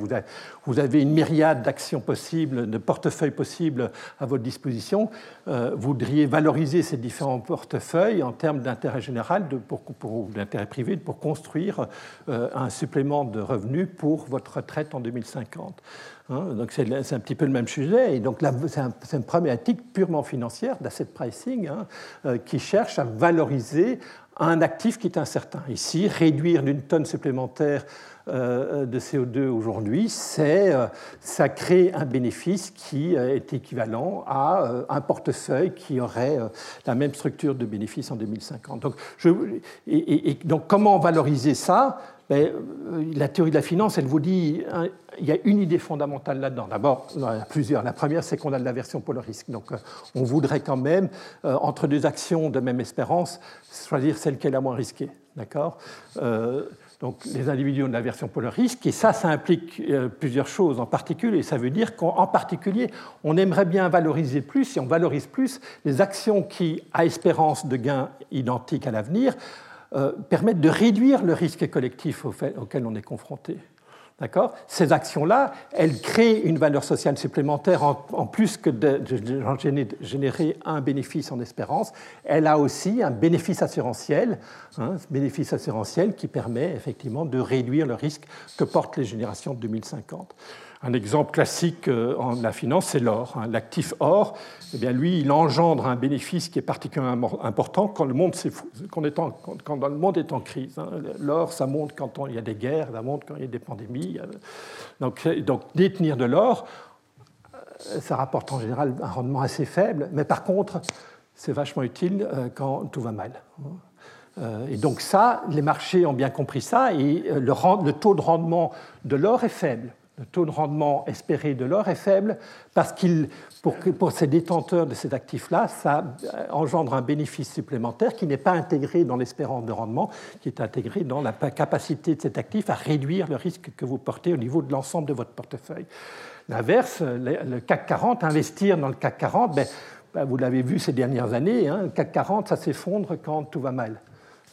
Vous avez, une myriade d'actions possibles, de portefeuilles possibles à votre disposition. Euh, vous voudriez valoriser ces différents portefeuilles en termes d'intérêt général de, pour, pour d'intérêt privé pour construire euh, un supplément de revenus pour votre retraite en 2050. Hein, donc c'est un petit peu le même sujet. Et donc c'est une problématique purement financière d'asset pricing hein, euh, qui cherche à valoriser un actif qui est incertain. Ici, réduire d'une tonne supplémentaire euh, de CO2 aujourd'hui, c'est euh, ça crée un bénéfice qui est équivalent à un portefeuille qui aurait la même structure de bénéfice en 2050. Donc, je, et donc comment valoriser ça? Euh, la théorie de la finance, elle vous dit, hein, il y a une idée fondamentale là-dedans. D'abord, il y en a plusieurs. La première, c'est qu'on a de l'aversion pour le risque. Donc, euh, on voudrait quand même, euh, entre deux actions de même espérance, choisir celle qui est la moins risquée. D'accord? Donc les individus ont de l'aversion pour le risque, et ça, ça implique plusieurs choses en particulier. Ça veut dire qu'en particulier, on aimerait bien valoriser plus, si on valorise plus, les actions qui, à espérance de gains identiques à l'avenir, euh, permettent de réduire le risque collectif auquel on est confronté. Ces actions-là, elles créent une valeur sociale supplémentaire en, plus que de, générer un bénéfice en espérance. Elle a aussi un bénéfice assurantiel, hein, bénéfice assurantiel qui permet effectivement de réduire le risque que portent les générations de 2050. Un exemple classique euh, en la finance, c'est l'or. Hein. L'actif or, eh bien, lui, il engendre un bénéfice qui est particulièrement important quand le monde, est, en crise. Hein. L'or, ça monte quand il y a des guerres, ça monte quand il y a des pandémies. Donc, donc détenir de l'or, euh, ça rapporte en général un rendement assez faible, mais par contre, c'est vachement utile euh, quand tout va mal. Et donc ça, les marchés ont bien compris ça, et le taux de rendement de l'or est faible le taux de rendement espéré de l'or est faible parce qu'il, pour, pour ces détenteurs de ces actifs-là, ça engendre un bénéfice supplémentaire qui n'est pas intégré dans l'espérance de rendement, qui est intégré dans la capacité de cet actif à réduire le risque que vous portez au niveau de l'ensemble de votre portefeuille. L'inverse, le CAC 40, investir dans le CAC 40, ben, ben, vous l'avez vu ces dernières années, hein, le CAC 40, ça s'effondre quand tout va mal.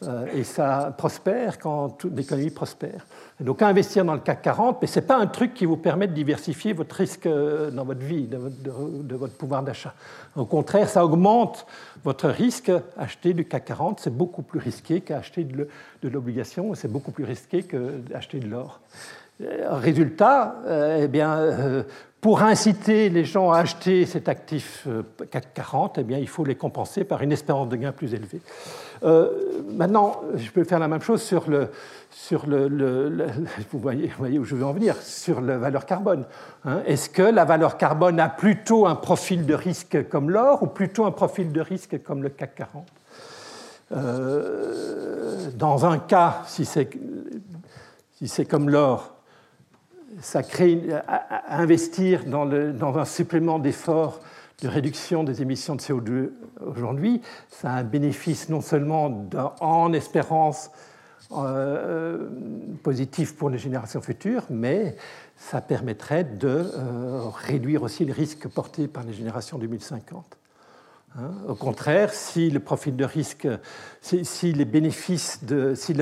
Euh, et ça prospère quand l'économie prospère. donc investir dans le CAC 40, mais ce n'est pas un truc qui vous permet de diversifier votre risque euh, dans votre vie, de votre, pouvoir d'achat. Au contraire, ça augmente votre risque. Acheter du CAC 40, c'est beaucoup plus risqué qu'acheter de l'obligation, c'est beaucoup plus risqué que d'acheter de l'or. Euh, résultat, eh bien, pour inciter les gens à acheter cet actif CAC 40, eh bien, il faut les compenser par une espérance de gain plus élevée. Euh, maintenant, je peux faire la même chose sur le, sur le, vous, voyez, voyez, où je veux en venir, sur la valeur carbone. Hein. Est-ce que la valeur carbone a plutôt un profil de risque comme l'or ou plutôt un profil de risque comme le CAC 40 euh, Dans un cas, si c'est si comme l'or, ça crée à, investir dans, un supplément d'effort de réduction des émissions de CO2 aujourd'hui, ça a un bénéfice non seulement en espérance euh, positif pour les générations futures, mais ça permettrait de euh, réduire aussi le risque porté par les générations 2050. Hein. Au contraire, si le profil de risque, si, les bénéfices de, si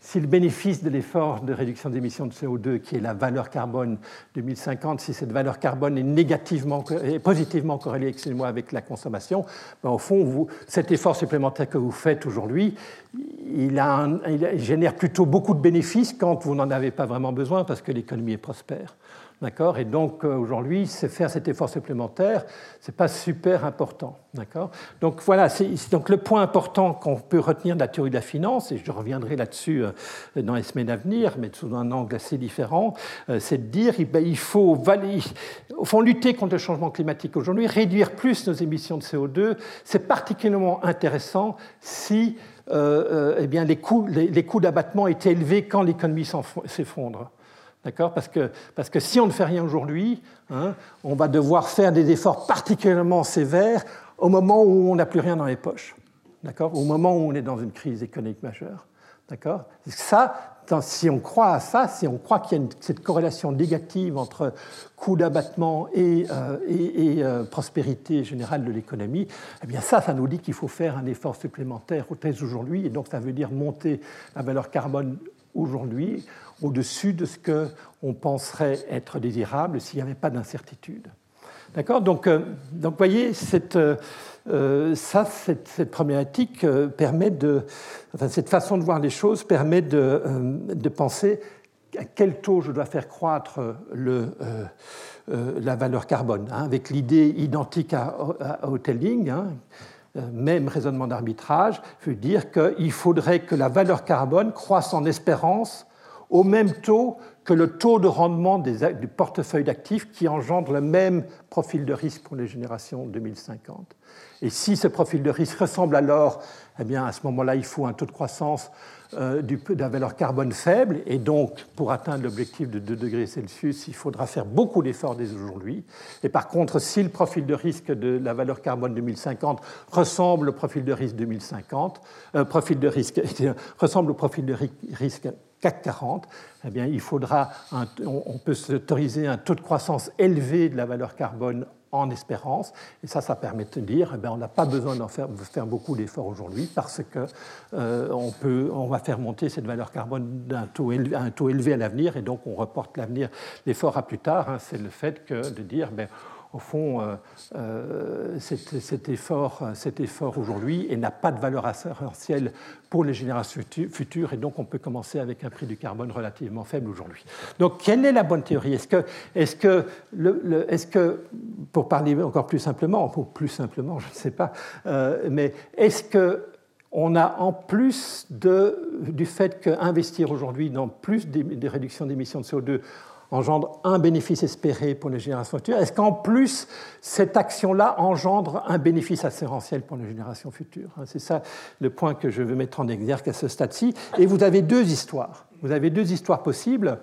si le bénéfice de l'effort de réduction d'émissions de CO2, qui est la valeur carbone 2050, si cette valeur carbone est négativement, positivement corrélée excusez-moi, avec la consommation, ben, au fond, cet effort supplémentaire que vous faites aujourd'hui, il génère plutôt beaucoup de bénéfices quand vous n'en avez pas vraiment besoin parce que l'économie est prospère. D'accord Et donc euh, aujourd'hui, faire cet effort supplémentaire, ce n'est pas super important. D'accord Donc voilà, le point important qu'on peut retenir de la théorie de la finance, et je reviendrai là-dessus euh, dans les semaines à venir, mais sous un angle assez différent, euh, c'est de dire eh faut, au lutter contre le changement climatique aujourd'hui, réduire plus nos émissions de CO2. C'est particulièrement intéressant si eh bien, les coûts, les coûts d'abattement étaient élevés quand l'économie s'effondre. D'accord? Parce que, parce que si on ne fait rien aujourd'hui, hein, on va devoir faire des efforts particulièrement sévères au moment où on n'a plus rien dans les poches. D'accord? Au moment où on est dans une crise économique majeure. D'accord? Ça, si on croit à ça, si on croit qu'il y a cette corrélation négative entre coût d'abattement et, euh, euh, prospérité générale de l'économie, eh bien ça, ça nous dit qu'il faut faire un effort supplémentaire thèses aujourd'hui, et donc ça veut dire monter la valeur carbone aujourd'hui au-dessus de ce qu'on penserait être désirable s'il n'y avait pas d'incertitude. D'accord? Donc, euh, donc, voyez, cette, euh, ça, cette, problématique euh, permet de. Enfin, cette façon de voir les choses permet de, de penser à quel taux je dois faire croître le, la valeur carbone, hein, avec l'idée identique à, à Hoteling. Hein, même raisonnement d'arbitrage, veut dire qu'il faudrait que la valeur carbone croisse en espérance au même taux que le taux de rendement du portefeuille d'actifs qui engendre le même profil de risque pour les générations 2050. Et si ce profil de risque ressemble alors, eh bien à ce moment-là, il faut un taux de croissance euh, la valeur carbone faible, et donc pour atteindre l'objectif de 2 degrés Celsius, il faudra faire beaucoup d'efforts dès aujourd'hui. Et par contre, si le profil de risque de la valeur carbone 2050 ressemble au profil de risque 2050, euh, profil de risque ressemble au profil de risque CAC 40, eh bien, il faudra on peut s'autoriser un taux de croissance élevé de la valeur carbone en espérance. Et ça, ça permet de dire, eh on n'a pas besoin d'en faire, beaucoup d'efforts aujourd'hui parce qu'on euh, on va faire monter cette valeur carbone d'un taux élevé, à un taux élevé à l'avenir et donc on reporte l'avenir, l'effort à plus tard. Hein. C'est le fait que de dire, ben, au fond, euh, euh, cet, effort, cet effort aujourd'hui n'a pas de valeur assurantielle pour les générations futures, et donc on peut commencer avec un prix du carbone relativement faible aujourd'hui. Donc, quelle est la bonne théorie? Est-ce que, est que, que, pour parler encore plus simplement, ou plus simplement, je ne sais pas, euh, mais est-ce que on a en plus de, du fait qu'investir aujourd'hui dans plus des réductions d'émissions de CO2 engendre un bénéfice espéré pour les générations futures Est-ce qu'en plus, cette action-là engendre un bénéfice assurantiel pour les générations futures C'est ça le point que je veux mettre en exergue à ce stade-ci. Et vous avez deux histoires. Vous avez deux histoires possibles.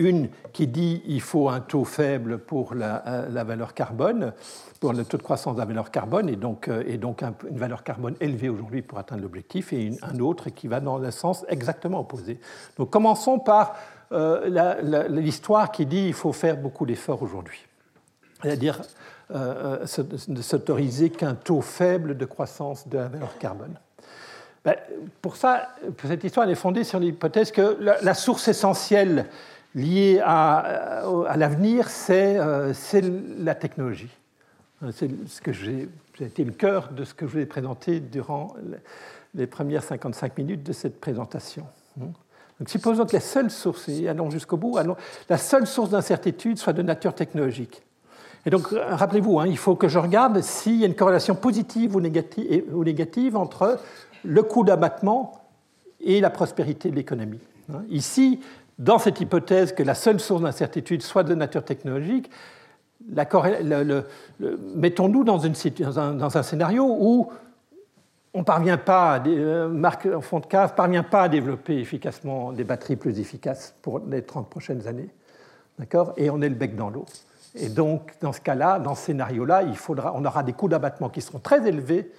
Une qui dit qu'il faut un taux faible pour la, euh, la, valeur carbone, pour le taux de croissance de la valeur carbone, et donc, euh, une valeur carbone élevée aujourd'hui pour atteindre l'objectif, et un autre qui va dans le sens exactement opposé. Donc commençons par euh, l'histoire qui dit qu'il faut faire beaucoup d'efforts aujourd'hui. C'est-à-dire ne s'autoriser qu'un taux faible de croissance de la valeur carbone. Ben, pour ça, cette histoire, est fondée sur l'hypothèse que la source essentielle lié à, à l'avenir, euh, c'est la technologie. C'est ce que j'ai été le cœur de ce que je vous ai présenté durant les premières 55 minutes de cette présentation. Donc, supposons que la seule source, et allons jusqu'au bout, allons, la seule source d'incertitude soit de nature technologique. Et donc, rappelez-vous, hein, il faut que je regarde s'il y a une corrélation positive ou négative, ou négative entre le coût d'abattement et la prospérité de l'économie. Ici, dans cette hypothèse que la seule source d'incertitude soit de nature technologique, mettons-nous dans, un scénario où on parvient pas, euh, Marc en fond de cave parvient pas à développer efficacement des batteries plus efficaces pour les 30 prochaines années. D'accord? Et on est le bec dans l'eau. Et donc, dans ce cas-là, dans ce scénario-là, on aura des coûts d'abattement qui seront très élevés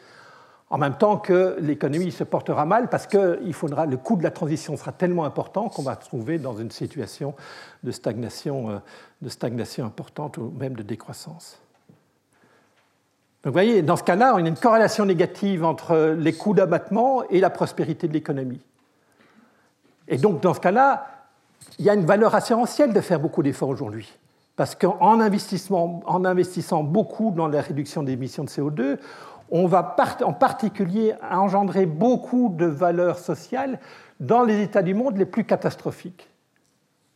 en même temps que l'économie se portera mal parce que le coût de la transition sera tellement important qu'on va se trouver dans une situation de stagnation, euh, de stagnation importante ou même de décroissance. Donc vous voyez, dans ce cas-là, on a une corrélation négative entre les coûts d'abattement et la prospérité de l'économie. Et donc dans ce cas-là, il y a une valeur assurantielle de faire beaucoup d'efforts aujourd'hui. Parce qu'en en investissant beaucoup dans la réduction des émissions de CO2, on va en particulier engendrer beaucoup de valeurs sociales dans les États du monde les plus catastrophiques.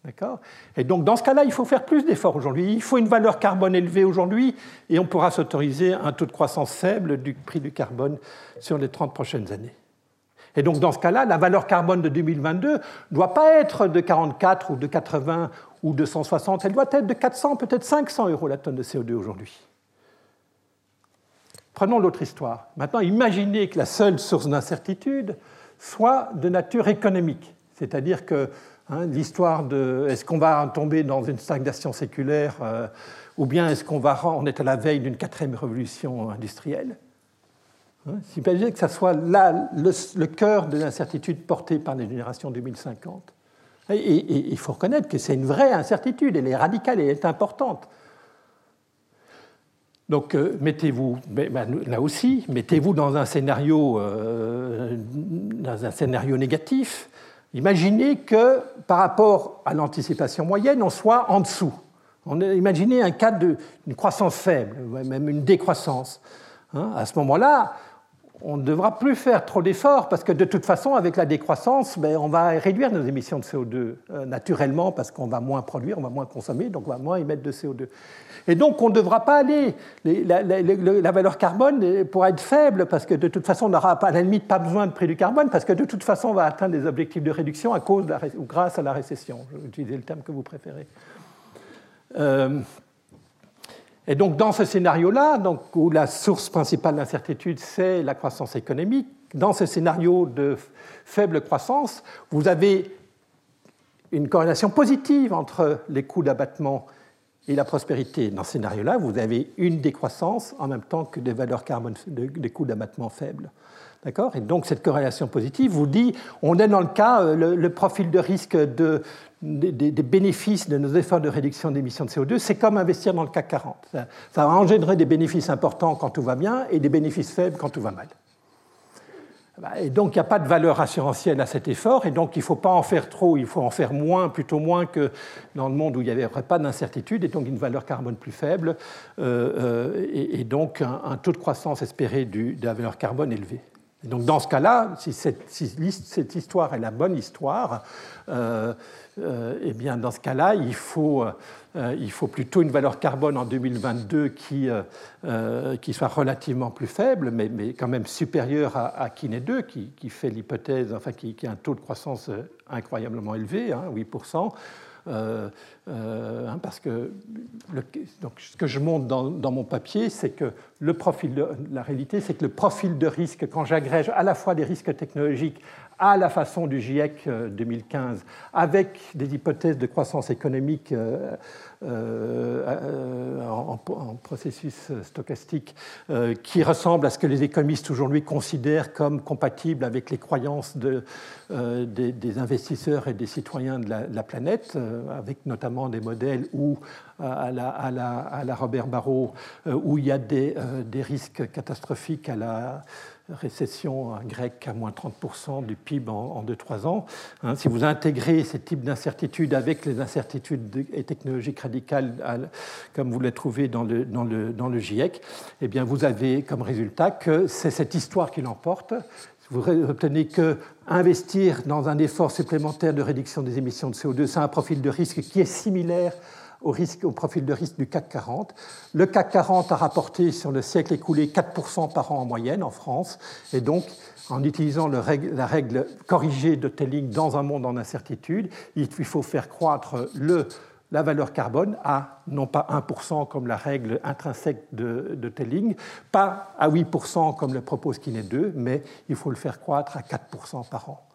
D'accord? Et donc, dans ce cas-là, il faut faire plus d'efforts aujourd'hui. Il faut une valeur carbone élevée aujourd'hui et on pourra s'autoriser un taux de croissance faible du prix du carbone sur les 30 prochaines années. Et donc, dans ce cas-là, la valeur carbone de 2022 ne doit pas être de 44 ou de 80 ou de 160, elle doit être de 400, peut-être 500 euros la tonne de CO2 aujourd'hui. Prenons l'autre histoire. Maintenant, imaginez que la seule source d'incertitude soit de nature économique. C'est-à-dire que hein, l'histoire de est-ce qu'on va tomber dans une stagnation séculaire ou bien est-ce qu'on va est à la veille d'une quatrième révolution industrielle hein, Imaginez que ça soit là le, cœur de l'incertitude portée par les générations 2050. Et, il faut reconnaître que c'est une vraie incertitude, elle est radicale, elle est importante. Donc euh, mettez-vous, ben, là aussi, mettez-vous dans un scénario, euh, dans un scénario négatif. Imaginez que par rapport à l'anticipation moyenne, on soit en dessous. Imaginez un cas d'une croissance faible, même une décroissance. Hein. à ce moment-là, on ne devra plus faire trop d'efforts parce que de toute façon, avec la décroissance, ben, on va réduire nos émissions de CO2 euh, naturellement parce qu'on va moins produire, on va moins consommer, donc on va moins émettre de CO2. Et donc on ne devra pas aller. la, valeur carbone pourra être faible parce que de toute façon, on n'aura à la limite pas besoin de prix du carbone parce que de toute façon, on va atteindre des objectifs de réduction à cause ou grâce à la récession. Utiliser le terme que vous préférez. Euh, et donc dans ce scénario-là, où la source principale d'incertitude, c'est la croissance économique, dans ce scénario de faible croissance, vous avez une corrélation positive entre les coûts d'abattement et la prospérité. Dans ce scénario-là, vous avez une décroissance en même temps que des valeurs carbone, des coûts d'abattement faibles. D'accord? Et donc cette corrélation positive vous dit, on est dans le cas, euh, le, profil de risque de, des, bénéfices de nos efforts de réduction d'émissions de CO2, c'est comme investir dans le CAC 40. Ça, va engendrer des bénéfices importants quand tout va bien et des bénéfices faibles quand tout va mal. Bah, et donc, il n'y a pas de valeur assurantielle à cet effort, et donc il ne faut pas en faire trop, il faut en faire moins, plutôt moins que dans le monde où il n'y avait pas d'incertitude, et donc une valeur carbone plus faible, euh, euh, et, donc un, taux de croissance espéré de la valeur carbone élevé. donc, dans ce cas-là, si cette, histoire est la bonne histoire, euh, eh bien, dans ce cas-là, il faut, euh, il faut plutôt une valeur carbone en 2022 qui, euh, qui soit relativement plus faible, mais, mais quand même supérieure à, à Kiné 2, qui, qui fait l'hypothèse, enfin, qui, qui, a un taux de croissance incroyablement élevé, hein, 8%. Euh, hein, parce que donc, ce que je montre dans, dans mon papier, c'est que le profil de, la réalité, c'est que le profil de risque, quand j'agrège à la fois des risques technologiques à la façon du GIEC 2015, euh, avec des hypothèses de croissance économique euh, euh, en, processus stochastique qui ressemblent à ce que les économistes aujourd'hui considèrent comme compatibles avec les croyances de, des, investisseurs et des citoyens de la, planète, avec notamment des modèles où, à la, Robert Barrault, où il y a des risques catastrophiques à la récession grecque à moins 30% du PIB en 2-3 ans. Hein, si vous intégrez ces types d'incertitudes avec les incertitudes technologiques radicales, comme vous les trouvez dans le, dans le, dans le GIEC, eh bien vous avez comme résultat que c'est cette histoire qui l'emporte. Vous obtenez que investir dans un effort supplémentaire de réduction des émissions de CO2, c'est un profil de risque qui est similaire au, risque, profil de risque du CAC 40. Le CAC 40 a rapporté sur le siècle écoulé 4% par an en moyenne en France, et donc en utilisant la règle corrigée de Telling dans un monde en incertitude, il faut faire croître la valeur carbone à non pas 1% comme la règle intrinsèque de, de, Telling, pas à 8% comme le propose Kiné 2, mais il faut le faire croître à 4% par an.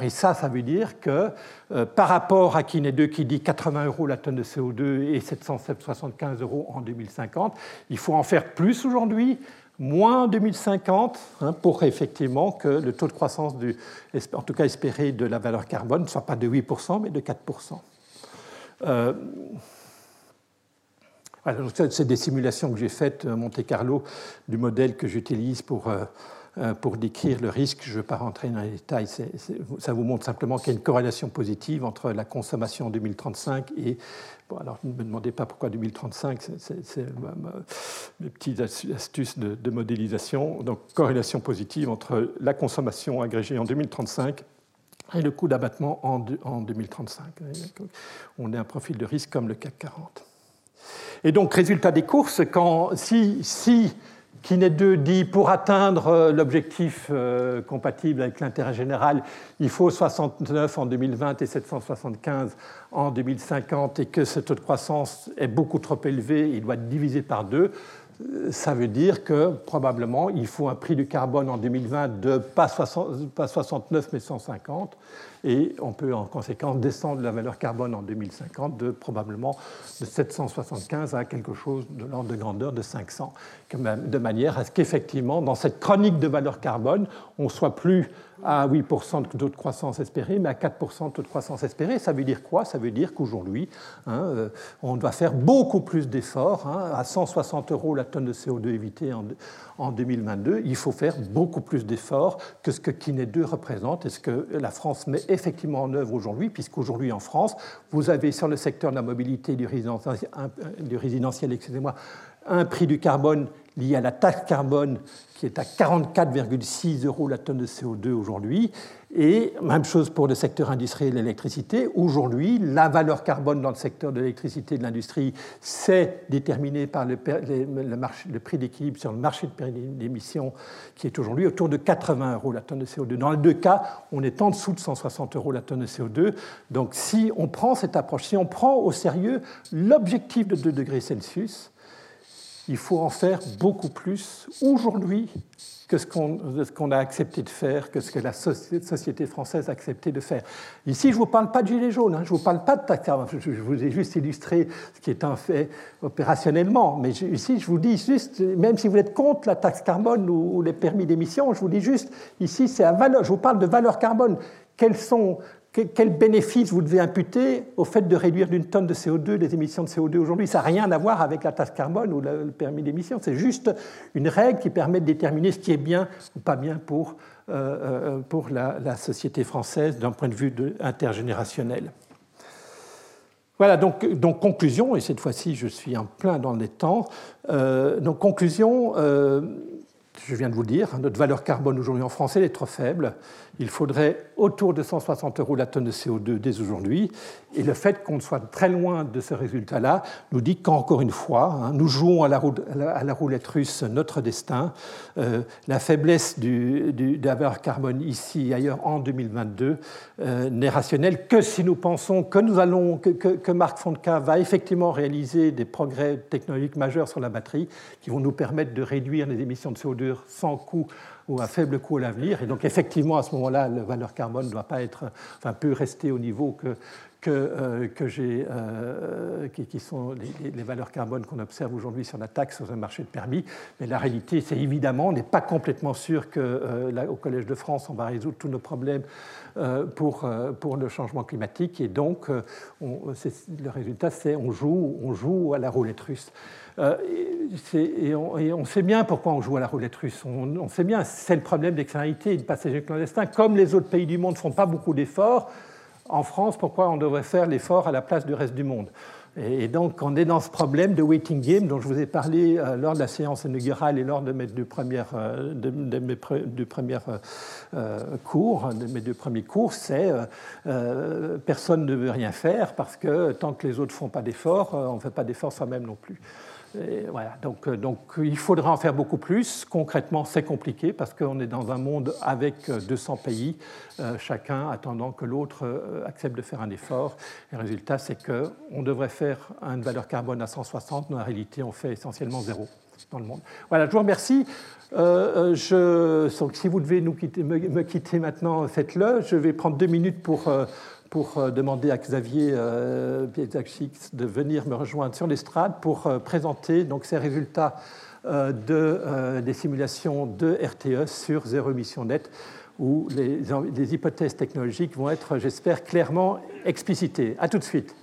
Et ça, ça veut dire que euh, par rapport à Kiné 2 qui dit 80 euros la tonne de CO2 et 775 euros en 2050, il faut en faire plus aujourd'hui, moins en 2050, hein, pour effectivement que le taux de croissance, en tout cas espéré, de la valeur carbone ne soit pas de 8%, mais de 4%. Euh, c'est des simulations que j'ai faites à Monte Carlo du modèle que j'utilise pour. Euh, euh, pour décrire le risque. Je ne veux pas rentrer dans les détails, ça vous montre simplement qu'il y a une corrélation positive entre la consommation en 2035 et... Bon, alors ne me demandez pas pourquoi 2035, c'est mes petites astuces de, modélisation. Donc corrélation positive entre la consommation agrégée en 2035 et le coût d'abattement en, en 2035. On a un profil de risque comme le CAC 40. Et donc, résultat des courses, quand, si, si Kinet 2 dit pour atteindre euh, l'objectif euh, compatible avec l'intérêt général, il faut 69 en 2020 et 775 en 2050 et que ce taux de croissance est beaucoup trop élevé, il doit être divisé par deux. Ça veut dire que probablement il faut un prix du carbone en 2020 de pas, 69 mais 150 et on peut en conséquence descendre la valeur carbone en 2050 de probablement de 775 à quelque chose de l'ordre de grandeur de 500, de manière à ce qu'effectivement dans cette chronique de valeur carbone, on soit plus à 8% de taux de croissance espéré, mais à 4% de taux de croissance espéré. Ça veut dire quoi? Ça veut dire qu'aujourd'hui, hein, euh, on doit faire beaucoup plus d'efforts. Hein, à 160 euros la tonne de CO2 évitée en, en 2022, il faut faire beaucoup plus d'efforts que ce que Kiné 2 représente et ce que la France met effectivement en œuvre aujourd'hui, puisqu'aujourd'hui en France, vous avez sur le secteur de la mobilité du résidentiel, du résidentiel excusez-moi, un prix du carbone lié à la taxe carbone qui est à 44,6 euros la tonne de CO2 aujourd'hui. Et même chose pour le secteur industriel de l'électricité. Aujourd'hui, la valeur carbone dans le secteur de l'électricité et de l'industrie, c'est déterminé par le, prix d'équilibre sur le marché d'émissions qui est aujourd'hui autour de 80 euros la tonne de CO2. Dans les deux cas, on est en dessous de 160 euros la tonne de CO2. Donc si on prend cette approche, si on prend au sérieux l'objectif de 2 degrés Celsius, il faut en faire beaucoup plus aujourd'hui que ce qu'on a accepté de faire, que ce que la société française a accepté de faire. Ici, je ne vous parle pas de gilets jaunes, hein, je ne vous parle pas de carbone, je vous ai juste illustré ce qui est un fait opérationnellement, mais ici, je vous dis juste, même si vous êtes contre la taxe carbone ou, les permis d'émission, je vous dis juste, ici, c'est à valeur, je vous parle de valeur carbone. Quelles sont, quel bénéfice vous devez imputer au fait de réduire d'une tonne de CO2 les émissions de CO2 aujourd'hui? Ça n'a rien à voir avec la taxe carbone ou le permis d'émission. C'est juste une règle qui permet de déterminer ce qui est bien ou pas bien pour, euh, euh, pour la, société française d'un point de vue intergénérationnel. Voilà, donc, conclusion, et cette fois-ci je suis en plein dans les temps. Euh, donc conclusion, je viens de vous le dire, notre valeur carbone aujourd'hui en France est trop faible il faudrait autour de 160 euros la tonne de CO2 dès aujourd'hui. Et le fait qu'on soit très loin de ce résultat-là nous dit qu'encore une fois, hein, nous jouons à la, roulette russe notre destin. Euh, la faiblesse du, du, carbone ici et ailleurs en 2022 euh, n'est rationnelle que si nous pensons que nous allons, que, que, Marc Fontka va effectivement réaliser des progrès technologiques majeurs sur la batterie qui vont nous permettre de réduire les émissions de CO2 sans coût ou à faible coût à l'avenir. Et donc effectivement, à ce moment-là, la valeur carbone doit pas être, enfin, peut rester au niveau que, que, euh, euh, qui, sont les, valeurs carbone qu'on observe aujourd'hui sur la taxe sur un marché de permis. Mais la réalité, c'est évidemment, on n'est pas complètement sûr qu'au euh, Collège de France, on va résoudre tous nos problèmes pour, pour le changement climatique. Et donc, on, le résultat, c'est on joue, on joue à la roulette russe. Euh, et on, sait bien pourquoi on joue à la roulette russe. On, sait bien, c'est le problème d'externalité et de passagers clandestins. Comme les autres pays du monde ne font pas beaucoup d'efforts, en France, pourquoi on devrait faire l'effort à la place du reste du monde? Et donc, on est dans ce problème de waiting game dont je vous ai parlé euh, lors de la séance inaugurale et lors de mes deux premières, euh, de, premières cours, de mes deux premiers cours, c'est personne ne veut rien faire parce que tant que les autres ne font pas d'efforts, on ne fait pas d'efforts soi-même non plus donc, euh, donc, il faudra en faire beaucoup plus. Concrètement, c'est compliqué parce qu'on est dans un monde avec 200 euh, pays, euh, chacun attendant que l'autre accepte de faire un effort. Le résultat, c'est qu'on devrait faire une valeur carbone à 160, mais en réalité, on fait essentiellement zéro dans le monde. Voilà, je vous remercie. je, si vous devez nous me, quitter maintenant, faites-le. Je vais prendre deux minutes pour pour euh, demander à Xavier euh, de venir me rejoindre sur l'estrade pour euh, présenter donc, ces résultats de, des simulations de RTE sur zéro émission nette, où les, les hypothèses technologiques vont être, j'espère, clairement explicitées. À tout de suite.